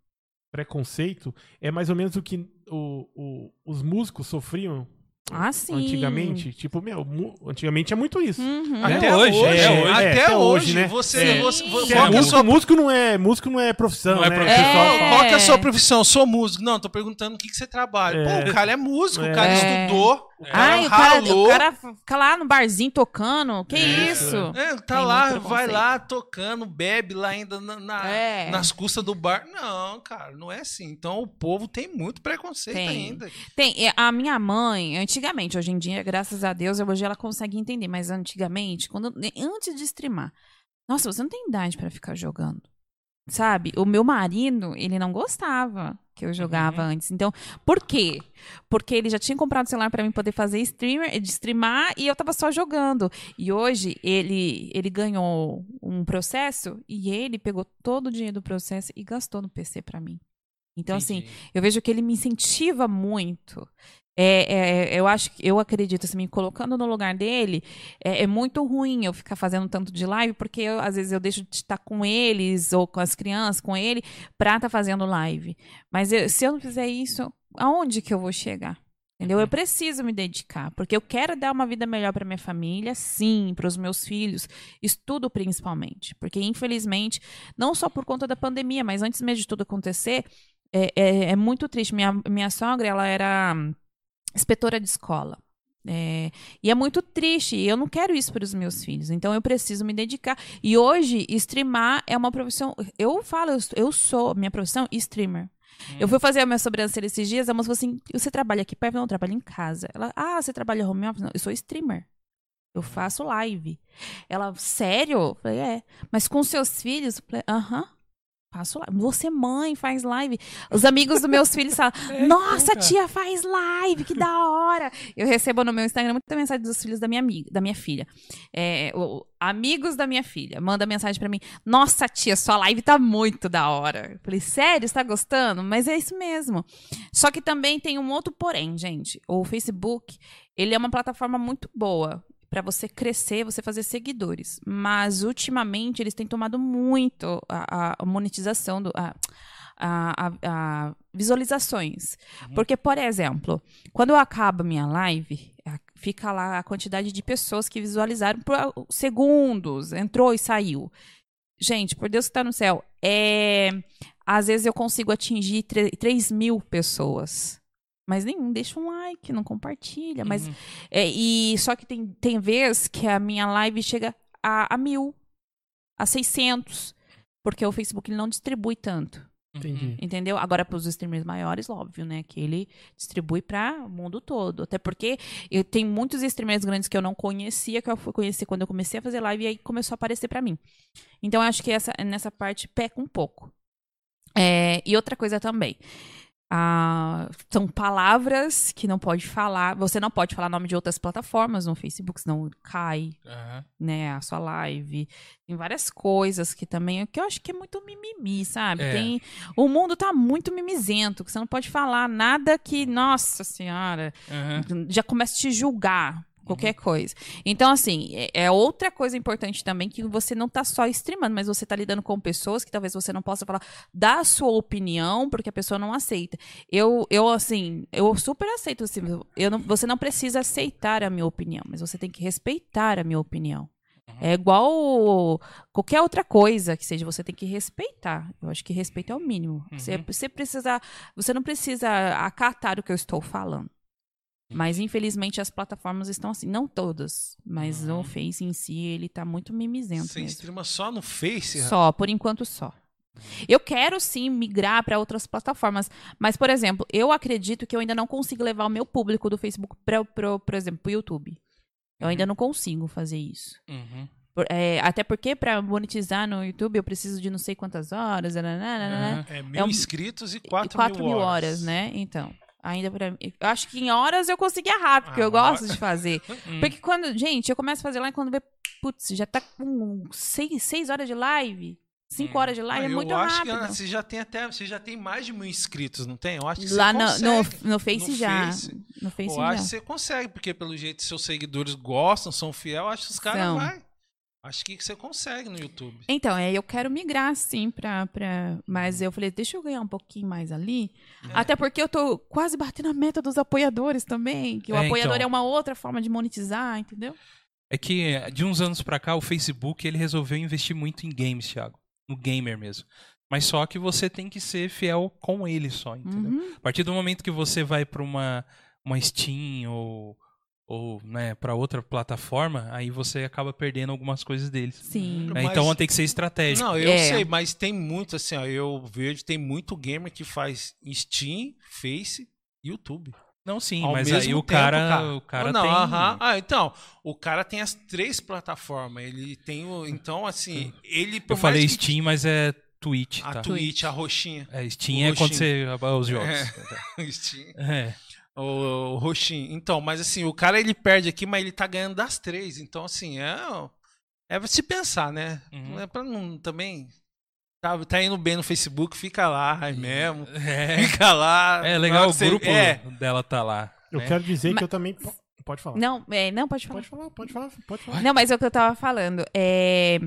B: preconceito é mais ou menos o que o- o- os músicos sofriam
D: Ah, sim.
B: antigamente? Tipo, meu, antigamente é muito isso.
D: Uhum.
A: Até
C: Até
A: hoje,
C: hoje,
A: é,
C: até,
B: hoje. É, até
C: hoje,
B: hoje, né?
C: você,
A: É.
C: você, qual
B: É, músico,
C: sua
B: músico não é músico não é profissão,
A: Não é
B: né?
A: profissão.
D: É.
C: Qual que é a sua profissão? Sou músico. Não, tô perguntando o que, que você trabalha.
B: É.
C: Pô, o cara é músico,
B: É.
C: o cara
D: É.
C: estudou, o cara
D: Ai, o cara, o cara fica lá no barzinho tocando. Que isso?
C: É, tá
D: Tem
C: lá, vai lá tocando, bebe lá ainda na, na-
D: É.
C: nas custas do bar. Não, cara, não é assim. Então o povo tem muito preconceito
D: Tem.
C: ainda.
D: Tem, é, a minha mãe, antigamente, hoje em dia, graças a Deus, hoje ela consegue entender, mas antigamente, quando antes de streamar, nossa, você não tem idade pra ficar jogando. Sabe? O meu marido, ele não gostava que eu jogava
C: Uhum.
D: antes. Então, por quê? Porque ele já tinha comprado o celular pra mim poder fazer streamer, de streamar e eu tava só jogando. E hoje ele ele ganhou um processo e ele pegou todo o dinheiro do processo e gastou no PC pra mim. Então, assim,
A: Entendi.
D: eu vejo que ele me incentiva muito. É, é, eu acho que eu acredito, assim, me colocando no lugar dele, é, é muito ruim eu ficar fazendo tanto de live, porque eu, às vezes eu deixo de estar com eles ou com as crianças, com ele, pra estar fazendo live. Mas eu- se eu não fizer isso, aonde que eu vou chegar? Entendeu? Eu preciso me dedicar, porque eu quero dar uma vida melhor para minha família, sim, para os meus filhos, estudo principalmente, porque infelizmente, não só por conta da pandemia, mas antes mesmo de tudo acontecer, é, é, é muito triste. Minha, minha sogra, ela era inspetora de escola. É, e é muito triste. Eu não quero isso para os meus filhos. Então eu preciso me dedicar. E hoje, streamar é uma profissão. Eu falo, eu, eu sou, minha profissão, streamer. Eu fui fazer a minha sobrancelha esses dias, a moça falou assim: você trabalha aqui perto? Não, eu trabalho em casa. Ela, ah, você trabalha home office? Não, eu sou streamer. Eu faço live. Ela, sério? Eu falei, é. Mas com seus filhos? Eu falei, aham. Faço live. Você, mãe, faz live. Os amigos dos meus filhos falam: Nossa,
A: cara.
D: tia faz live, que da hora. Eu recebo no meu Instagram muita mensagem dos filhos da minha amiga, da minha filha. É, o- amigos da minha filha. Manda mensagem pra mim: Nossa, tia, sua live tá muito da hora. Eu falei: Sério, você tá gostando? Mas é isso mesmo. Só que também tem um outro porém, gente. O Facebook, ele é uma plataforma muito boa para você crescer, você fazer seguidores. Mas ultimamente eles têm tomado muito a, a monetização do a, a, a- visualizações.
C: Uhum.
D: Porque, por exemplo, quando eu acabo minha live, fica lá a quantidade de pessoas que visualizaram por segundos, entrou e saiu. Gente, por Deus que tá no céu, é... às vezes eu consigo atingir tre- 3 mil pessoas. Mas nenhum deixa um like, não compartilha. Mas
A: Uhum.
D: é, e só que tem, tem vez que a minha live chega a, a mil, a 600, porque o Facebook ele não distribui tanto,
B: Entendi.
D: entendeu? Agora para os streamers maiores, óbvio, né, que ele distribui para o mundo todo. Até porque eu tenho muitos streamers grandes que eu não conhecia, que eu fui conhecer quando eu comecei a fazer live e aí começou a aparecer para mim. Então eu acho que essa nessa parte peca um pouco. É, e outra coisa também. Ah, são palavras que não pode falar. Você não pode falar nome de outras plataformas no Facebook, senão cai,
A: Aham.
D: né, a sua live. Tem várias coisas que também, que eu acho que é muito mimimi, sabe?
A: É.
D: Tem, o mundo tá muito mimizento, que você não pode falar nada que, nossa senhora,
A: Aham.
D: já começa a te julgar. Qualquer coisa. Então, assim, é, é outra coisa importante também que você não tá só streamando, mas você tá lidando com pessoas que talvez você não possa falar da sua opinião, porque a pessoa não aceita. Eu, eu assim, eu super aceito. Assim, eu não, você não precisa aceitar a minha opinião, mas você tem que respeitar a minha opinião. É igual qualquer outra coisa que seja, você tem que respeitar. Eu acho que respeito é o mínimo. Você, você precisa, você não precisa acatar o que eu estou falando. Mas infelizmente as plataformas estão assim, não todas, mas o Face em si ele tá muito mimizento
C: Você
D: mesmo.
C: streama só no Face?
D: Só, por enquanto só. Eu quero sim migrar para outras plataformas, mas por exemplo, eu acredito que eu ainda não consigo levar o meu público do Facebook para, por exemplo, pro YouTube. Eu ainda não consigo fazer isso.
A: Uhum.
D: Por- é, até porque para monetizar no YouTube eu preciso de não sei quantas horas, nananana,
A: Aham.
C: É mil
D: É um-
C: inscritos e
D: e
C: 4,
D: 4
C: mil, horas.
D: né? Então, ainda para mim. Eu acho que em horas eu conseguia rápido, porque
C: Ah,
D: eu gosto
C: hora-
D: de fazer.
A: Hum.
D: Porque quando, gente, eu começo a fazer live quando vê, putz, já tá com 6 horas de live, 5
A: Hum.
D: horas de live,
C: Ah,
D: é
C: eu
D: muito
C: acho
D: rápido.
C: que você já tem até, você já tem mais de mil inscritos, não tem? Eu acho que
D: Lá
C: você
D: no, no,
C: consegue.
D: no Face
C: No
D: já.
C: Face.
D: No Face
C: Eu
D: já.
C: acho que você consegue, porque pelo jeito seus seguidores gostam, são fiel, eu acho que os caras
D: São.
C: Acho que você consegue no YouTube.
D: Então, é, eu quero migrar, sim, pra, pra. Mas eu falei, deixa eu ganhar um pouquinho mais ali.
C: É.
D: Até porque eu tô quase batendo a meta dos apoiadores também. Que o
A: É,
D: apoiador
A: então.
D: é uma outra forma de monetizar, entendeu?
A: É que de uns anos pra cá o Facebook ele resolveu investir muito em games, Thiago. No gamer mesmo. Mas só que você tem que ser fiel com ele só, entendeu?
D: Uhum.
A: A partir do momento que você vai pra uma, uma Steam ou, ou né, para outra plataforma, aí você acaba perdendo algumas coisas deles.
D: Sim.
A: né?
C: Mas-
A: Então tem que ser estratégico.
C: Não, eu
D: É.
C: sei, mas tem muito assim, ó, eu vejo, tem muito gamer que faz Steam, Face e YouTube.
A: Não, sim,
C: Ao
A: mas aí o
C: tempo,
A: cara, o cara
C: não,
A: tem.
C: aham. Ah, então, o cara tem as três plataformas. Ele tem o. Então, assim, ele.
A: Eu falei
C: que-
A: Steam, mas é Twitch,
C: A
A: tá?
C: Twitch, a roxinha.
A: É, Steam
C: O
A: é quando
C: roxinho.
A: você abaixa os jogos.
C: Steam.
A: É.
C: O, o roxinho. Então, mas assim, o cara ele perde aqui, mas ele tá ganhando das três. Então, assim, é. É pra se pensar, né?
A: Uhum.
C: Não é pra não também. Tá, tá indo bem no Facebook, fica lá aí mesmo.
A: É,
C: Fica lá.
A: é legal o
C: você-
A: grupo
C: É.
A: dela tá lá.
B: Eu
A: né?
B: quero dizer
D: Mas-
B: que eu também. po- Pode falar.
D: Não, é, não, pode falar.
B: Pode falar, pode falar, pode falar.
D: Não, mas é o que eu tava falando. É,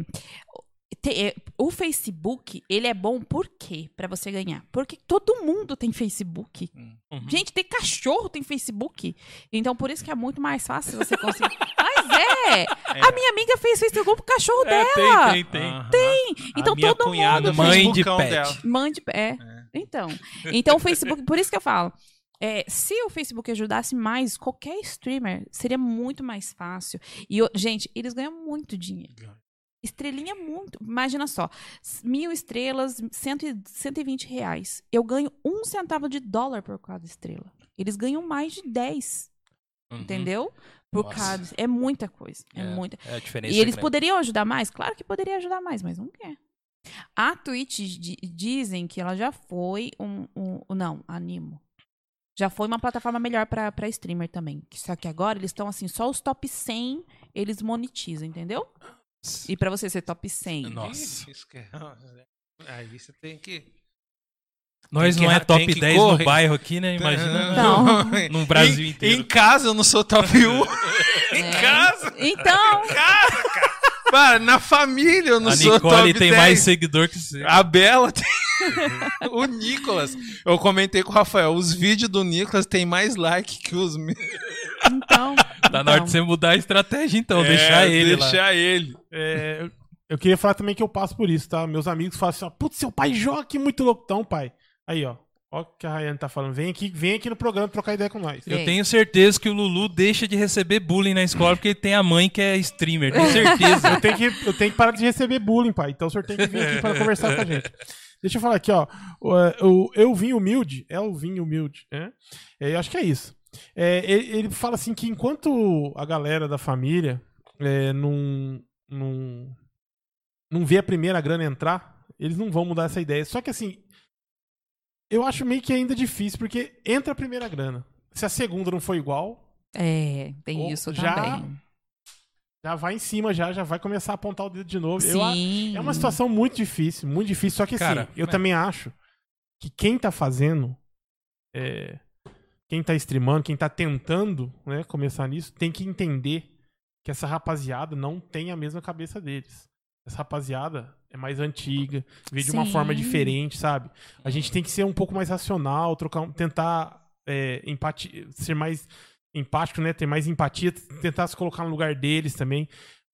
D: te- é, o Facebook, ele é bom por quê? Pra você ganhar. Porque todo mundo tem Facebook.
A: Uhum.
D: Gente, tem cachorro, tem Facebook. Então, por isso que é muito mais fácil você conseguir. Mas é! A minha amiga fez Facebook pro cachorro
A: É,
D: dela.
A: tem, tem, tem.
C: Aham.
D: Então,
C: a minha
D: todo
C: cunhada
A: mundo- Mãe de pet.
C: dela.
D: Mande. É. Então. Então, o Facebook, por isso que eu falo. é, se o Facebook ajudasse mais, qualquer streamer seria muito mais fácil. E, gente, eles ganham muito dinheiro. Estrelinha muito. Imagina só. Mil estrelas, cento e- 120 reais. Eu ganho um centavo de dólar por cada estrela. Eles ganham mais de 10.
A: Uhum.
D: Entendeu? Por
A: Nossa.
D: cada. É muita coisa. É, muita.
A: É a diferença.
D: E eles poderiam ajudar mais? Claro que poderia ajudar mais, mas não quer. A Twitch di- dizem que ela já foi um, um- Não, Animo. Já foi uma plataforma melhor pra streamer também. Só que agora eles estão assim, só os top 100 eles monetizam, entendeu? E pra você ser top 100.
A: Nossa.
C: Isso que é- Aí você tem que.
A: Nós
C: Tem
A: não
C: que-
A: é top
C: tem que
A: 10
C: correr.
A: no bairro aqui, né? Imagina
D: Não.
A: no Brasil
C: em,
A: inteiro.
C: Em casa eu não sou top 1. em
D: É.
C: casa.
D: Então,
C: Em casa, cara. Mano, na família eu não
A: a
C: sou
A: Nicole
C: top
A: tem
C: 10.
A: mais seguidor que você.
C: A Bela tem. o Nicolas. Eu comentei com o Rafael, os vídeos do Nicolas tem mais like que os meus.
D: Então.
A: Tá na hora
D: então.
A: de você mudar a estratégia, então.
C: É,
A: deixar ele lá.
C: Deixar ele.
B: É, eu- eu queria falar também que eu passo por isso, tá? Meus amigos falam assim, ó, putz, seu pai joga aqui muito louco. Então, pai. Aí, ó. Ó o que a Rayane tá falando. Vem aqui, vem aqui no programa trocar ideia com nós.
A: Eu tenho certeza que o Lulu deixa de receber bullying na escola porque ele tem a mãe que é streamer. Tenho certeza.
B: Eu tenho, que, eu tenho que parar de receber bullying, pai. Então o senhor tem que vir aqui para conversar com a gente. Deixa eu falar aqui, ó. O, é, o Eu Vim Humilde. É o Vim Humilde. É? É, eu acho que é isso. É, ele, ele fala assim que enquanto a galera da família é, não, não, não vê a primeira grana entrar, eles não vão mudar essa ideia. Só que assim, eu acho meio que ainda difícil, porque entra a primeira grana. Se a segunda não for igual,
D: É, tem isso
B: já-
D: também.
B: já vai em cima, já, já vai começar a apontar o dedo de novo. Eu,
D: Sim.
B: É uma situação muito difícil, muito difícil. Só que assim,
A: Cara,
B: eu
A: mas-
B: também acho que quem tá fazendo, é, quem tá streamando, quem tá tentando né, começar nisso, tem que entender que essa rapaziada não tem a mesma cabeça deles. Essa rapaziada é mais antiga, vê de uma forma diferente, sabe? A gente tem que ser um pouco mais racional, trocar, tentar é, ser mais empático, né? Ter mais empatia, tentar se colocar no lugar deles também.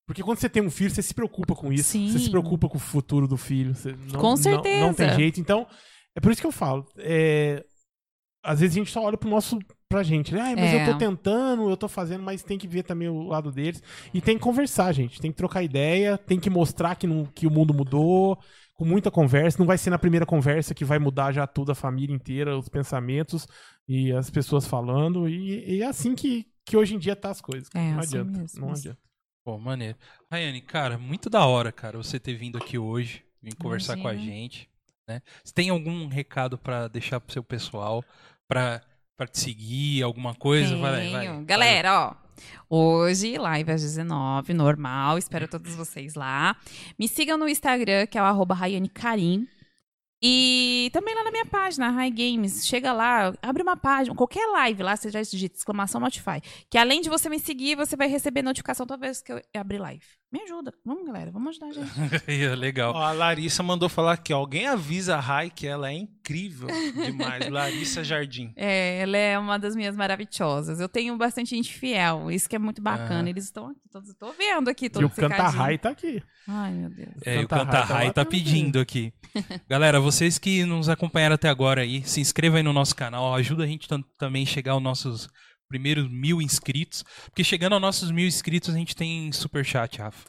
B: Porque quando você tem um filho, você se preocupa com isso.
D: Sim.
B: Você se preocupa com o futuro do filho. Não,
D: Com
B: não-
D: certeza.
B: Não, tem jeito. Então, é por isso que eu falo. é, às vezes a gente só olha pro nosso. pra gente. né? Ah, mas
D: É.
B: eu tô tentando, eu tô fazendo, mas tem que ver também o lado deles. E tem que conversar, gente. Tem que trocar ideia, tem que mostrar que, não, que o mundo mudou. Com muita conversa. Não vai ser na primeira conversa que vai mudar já tudo, a família inteira, os pensamentos e as pessoas falando. E, e é assim que, que hoje em dia tá as coisas.
D: É,
B: não
D: assim
B: adianta.
D: mesmo.
B: Não adianta.
A: Pô, maneiro. Rayane, cara, muito da hora, cara, você ter vindo aqui hoje, vir conversar com a
D: Imagina.
A: gente, né? Você tem algum recado pra deixar pro seu pessoal, pra, pra te seguir, alguma coisa? Vai, lá, vai.
D: Galera, ó. Hoje, live às 19, normal. Espero todos vocês lá. Me sigam no Instagram, que é o arroba Rayane Karim. E também lá na minha página, Rai Games. Chega lá, abre uma página, qualquer live lá, você já digita exclamação Notify. Que além de você me seguir, você vai receber notificação toda vez que eu abrir live. Me ajuda. Vamos, galera. Vamos ajudar a gente.
A: Legal.
C: Ó, a Larissa mandou falar aqui, ó, alguém avisa a Rai que ela é incrível demais. Larissa Jardim.
D: É, ela é uma das minhas maravilhosas. Eu tenho bastante gente fiel. Isso que é muito bacana. Eles estão aqui. Todos, tô vendo aqui
B: E
D: todos
B: o Canta Rai tá aqui.
D: Ai, meu Deus.
A: É, e o
B: Canta Rai tá
A: Rai tá pedindo aqui. Galera, vocês que nos acompanharam até agora aí, se inscrevam aí no nosso canal, ajuda a gente tam- também a chegar aos nossos primeiros mil inscritos. Porque chegando aos nossos mil inscritos, a gente tem superchat, Rafa.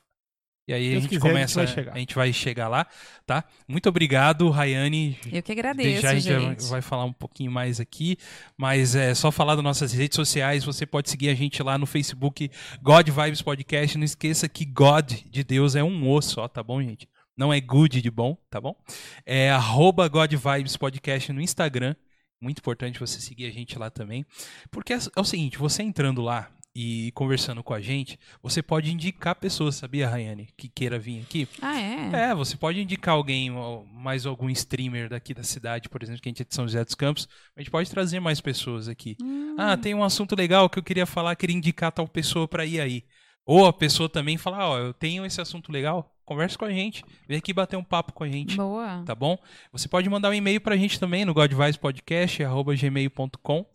A: E aí a
B: Deus
A: gente
B: quiser, a gente
A: começa,
B: vai chegar.
A: a gente vai chegar lá, tá? Muito obrigado, Rayane.
D: Eu que agradeço,
A: Já a gente já
D: gente.
A: vai falar um pouquinho mais aqui, mas é só falar das nossas redes sociais. Você pode seguir a gente lá no Facebook, God Vibes Podcast. Não esqueça que God de Deus é um osso, só, tá bom, gente? Não é good de bom, tá bom? É arroba God Vibes Podcast no Instagram. Muito importante você seguir a gente lá também. Porque é é o seguinte, você entrando lá e conversando com a gente, você pode indicar pessoas, sabia, Rayane, que queira vir aqui.
D: Ah, é?
A: É, você pode indicar alguém, mais algum streamer daqui da cidade, por exemplo, que a gente é de São José dos Campos. A gente pode trazer mais pessoas aqui.
D: Hum,
A: Ah, tem um assunto legal que eu queria falar, queria indicar tal pessoa pra ir aí. Ou a pessoa também falar, ó, eu tenho esse assunto legal, conversa com a gente, vem aqui bater um papo com a gente.
D: Boa.
A: Tá bom? Você pode mandar um e-mail pra gente também no godvicepodcast.gmail.com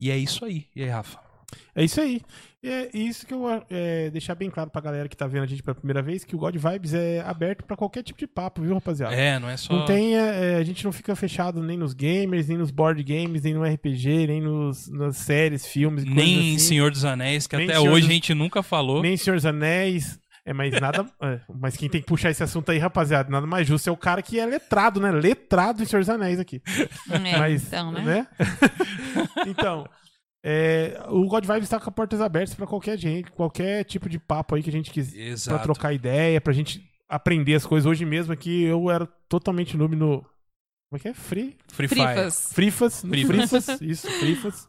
A: e é isso aí. E aí, Rafa?
B: É isso aí. E é isso que eu é, deixar bem claro pra galera que tá vendo a gente pela primeira vez, que o God Vibes é aberto pra qualquer tipo de papo, viu, rapaziada?
A: É, não é só...
B: Não tem, é, a gente não fica fechado nem nos gamers, nem nos board games, nem no RPG, nem nos, nas séries, filmes,
A: Nem
B: assim.
A: Senhor dos Anéis, que
B: Nem
A: até
B: Senhor
A: hoje
B: dos-
A: a gente nunca falou.
B: nem Senhor dos Anéis. É, mas nada. é, mas quem tem que puxar esse assunto aí, rapaziada, nada mais justo é o cara que é letrado, né? Letrado em Senhor dos Anéis aqui.
D: É,
B: mas,
D: então, né?
B: então, é, o God Vibes está com as portas abertas pra qualquer gente, qualquer tipo de papo aí que a gente quiser. Pra
A: Exato.
B: trocar ideia, pra gente aprender as coisas. Hoje mesmo aqui eu era totalmente noob no. Como é que é? Free?
A: Free Fire.
D: Frifas.
B: Frifas.
A: Frifas.
B: Frifas. Isso, Frifas.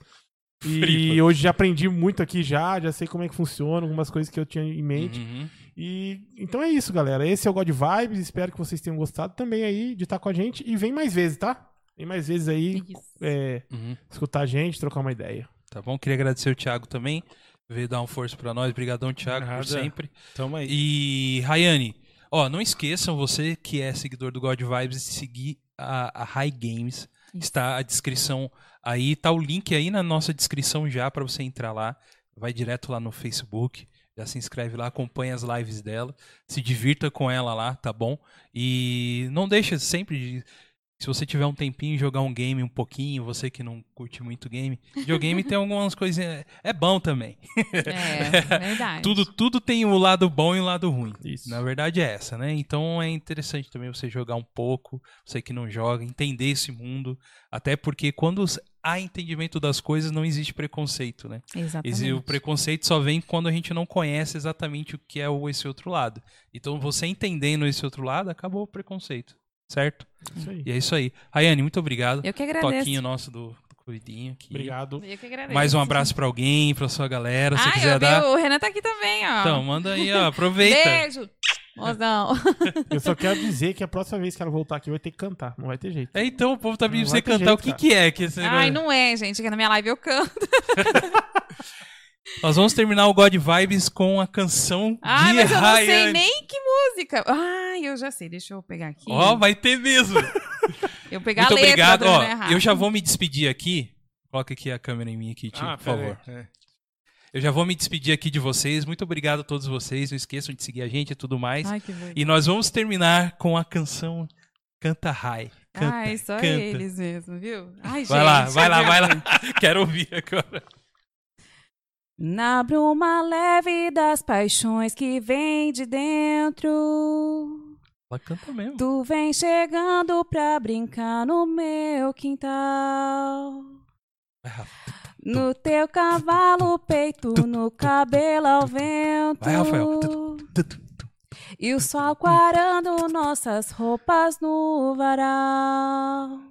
B: E hoje já aprendi muito aqui já, já sei como é que funciona, algumas coisas que eu tinha em mente.
A: Uhum.
B: E então é isso, galera. Esse é o God Vibes. Espero que vocês tenham gostado também aí de estar com a gente. E vem mais vezes, tá? Vem mais vezes aí é,
A: Uhum.
B: escutar a gente, trocar uma ideia.
A: Tá bom? Queria agradecer o Thiago também. veio dar um força pra nós. Obrigadão, Thiago,
C: Nada.
A: por sempre.
C: Tamo aí.
A: E, Rayane, ó, não esqueçam, você que é seguidor do God Vibes, de seguir a, a High Games. Está a descrição aí, tá o link aí na nossa descrição já pra você entrar lá. Vai direto lá no Facebook, já se inscreve lá, acompanha as lives dela, se divirta com ela lá, tá bom? E não deixa sempre de se você tiver um tempinho jogar um game um pouquinho, você que não curte muito game, videogame tem algumas coisinhas, é bom também.
D: É, verdade.
A: Tudo, tudo tem o lado bom e o lado ruim.
B: Isso.
A: Na verdade é essa, né? Então é interessante também você jogar um pouco, você que não joga, entender esse mundo. Até porque quando há entendimento das coisas, não existe preconceito, né?
D: Exatamente.
A: O preconceito só vem quando a gente não conhece exatamente o que é esse outro lado. Então você entendendo esse outro lado, acabou o preconceito. Certo?
B: Isso aí.
A: E é isso aí. Rayane, muito obrigado.
D: Eu que agradeço.
A: Toquinho nosso do, do Covidinho aqui.
B: Obrigado.
D: Eu que agradeço.
A: Mais um abraço pra alguém, pra sua galera. Se
D: Ah,
A: quiser
D: eu vi,
A: dar.
D: o Renan tá aqui também, ó.
A: Então, manda aí, ó. Aproveita.
D: Beijo. Mozão.
B: Eu só quero dizer que a próxima vez que ela voltar aqui vai ter que cantar. Não vai ter jeito.
A: É, então, o povo tá pedindo você cantar.
B: jeito,
A: o que
B: cara.
A: que é que esse
D: Ai,
A: negócio-
D: não é, gente, que na minha live eu canto.
A: Nós vamos terminar o God Vibes com a canção
D: Ai,
A: de
D: mas eu não sei nem que música. Ai, eu já sei. Deixa eu pegar aqui.
A: Ó, vai ter mesmo.
D: eu pegar
A: Muito
D: a letra
A: obrigado. Ó, eu já vou me despedir aqui. Coloca aqui a câmera em mim aqui, tio,
C: Ah,
A: por favor.
C: aí. É.
A: Eu já vou me despedir aqui de vocês. Muito obrigado a todos vocês. Não esqueçam de seguir a gente e tudo mais.
D: Ai, que.
A: E nós vamos terminar com a canção Canta High. Canta,
D: Ai, só
A: canta.
D: eles mesmo, viu? Ai,
A: Vai
D: gente,
A: lá, vai lá, vai lá. Quero ouvir agora.
D: Na bruma leve das paixões que vem de dentro.
A: Ela canta mesmo.
D: Tu vem chegando pra brincar no meu quintal.
A: Rafa.
D: No teu cavalo, peito, no cabelo ao vento.
A: Vai, Rafael.
D: E o sol quarando nossas roupas no varal.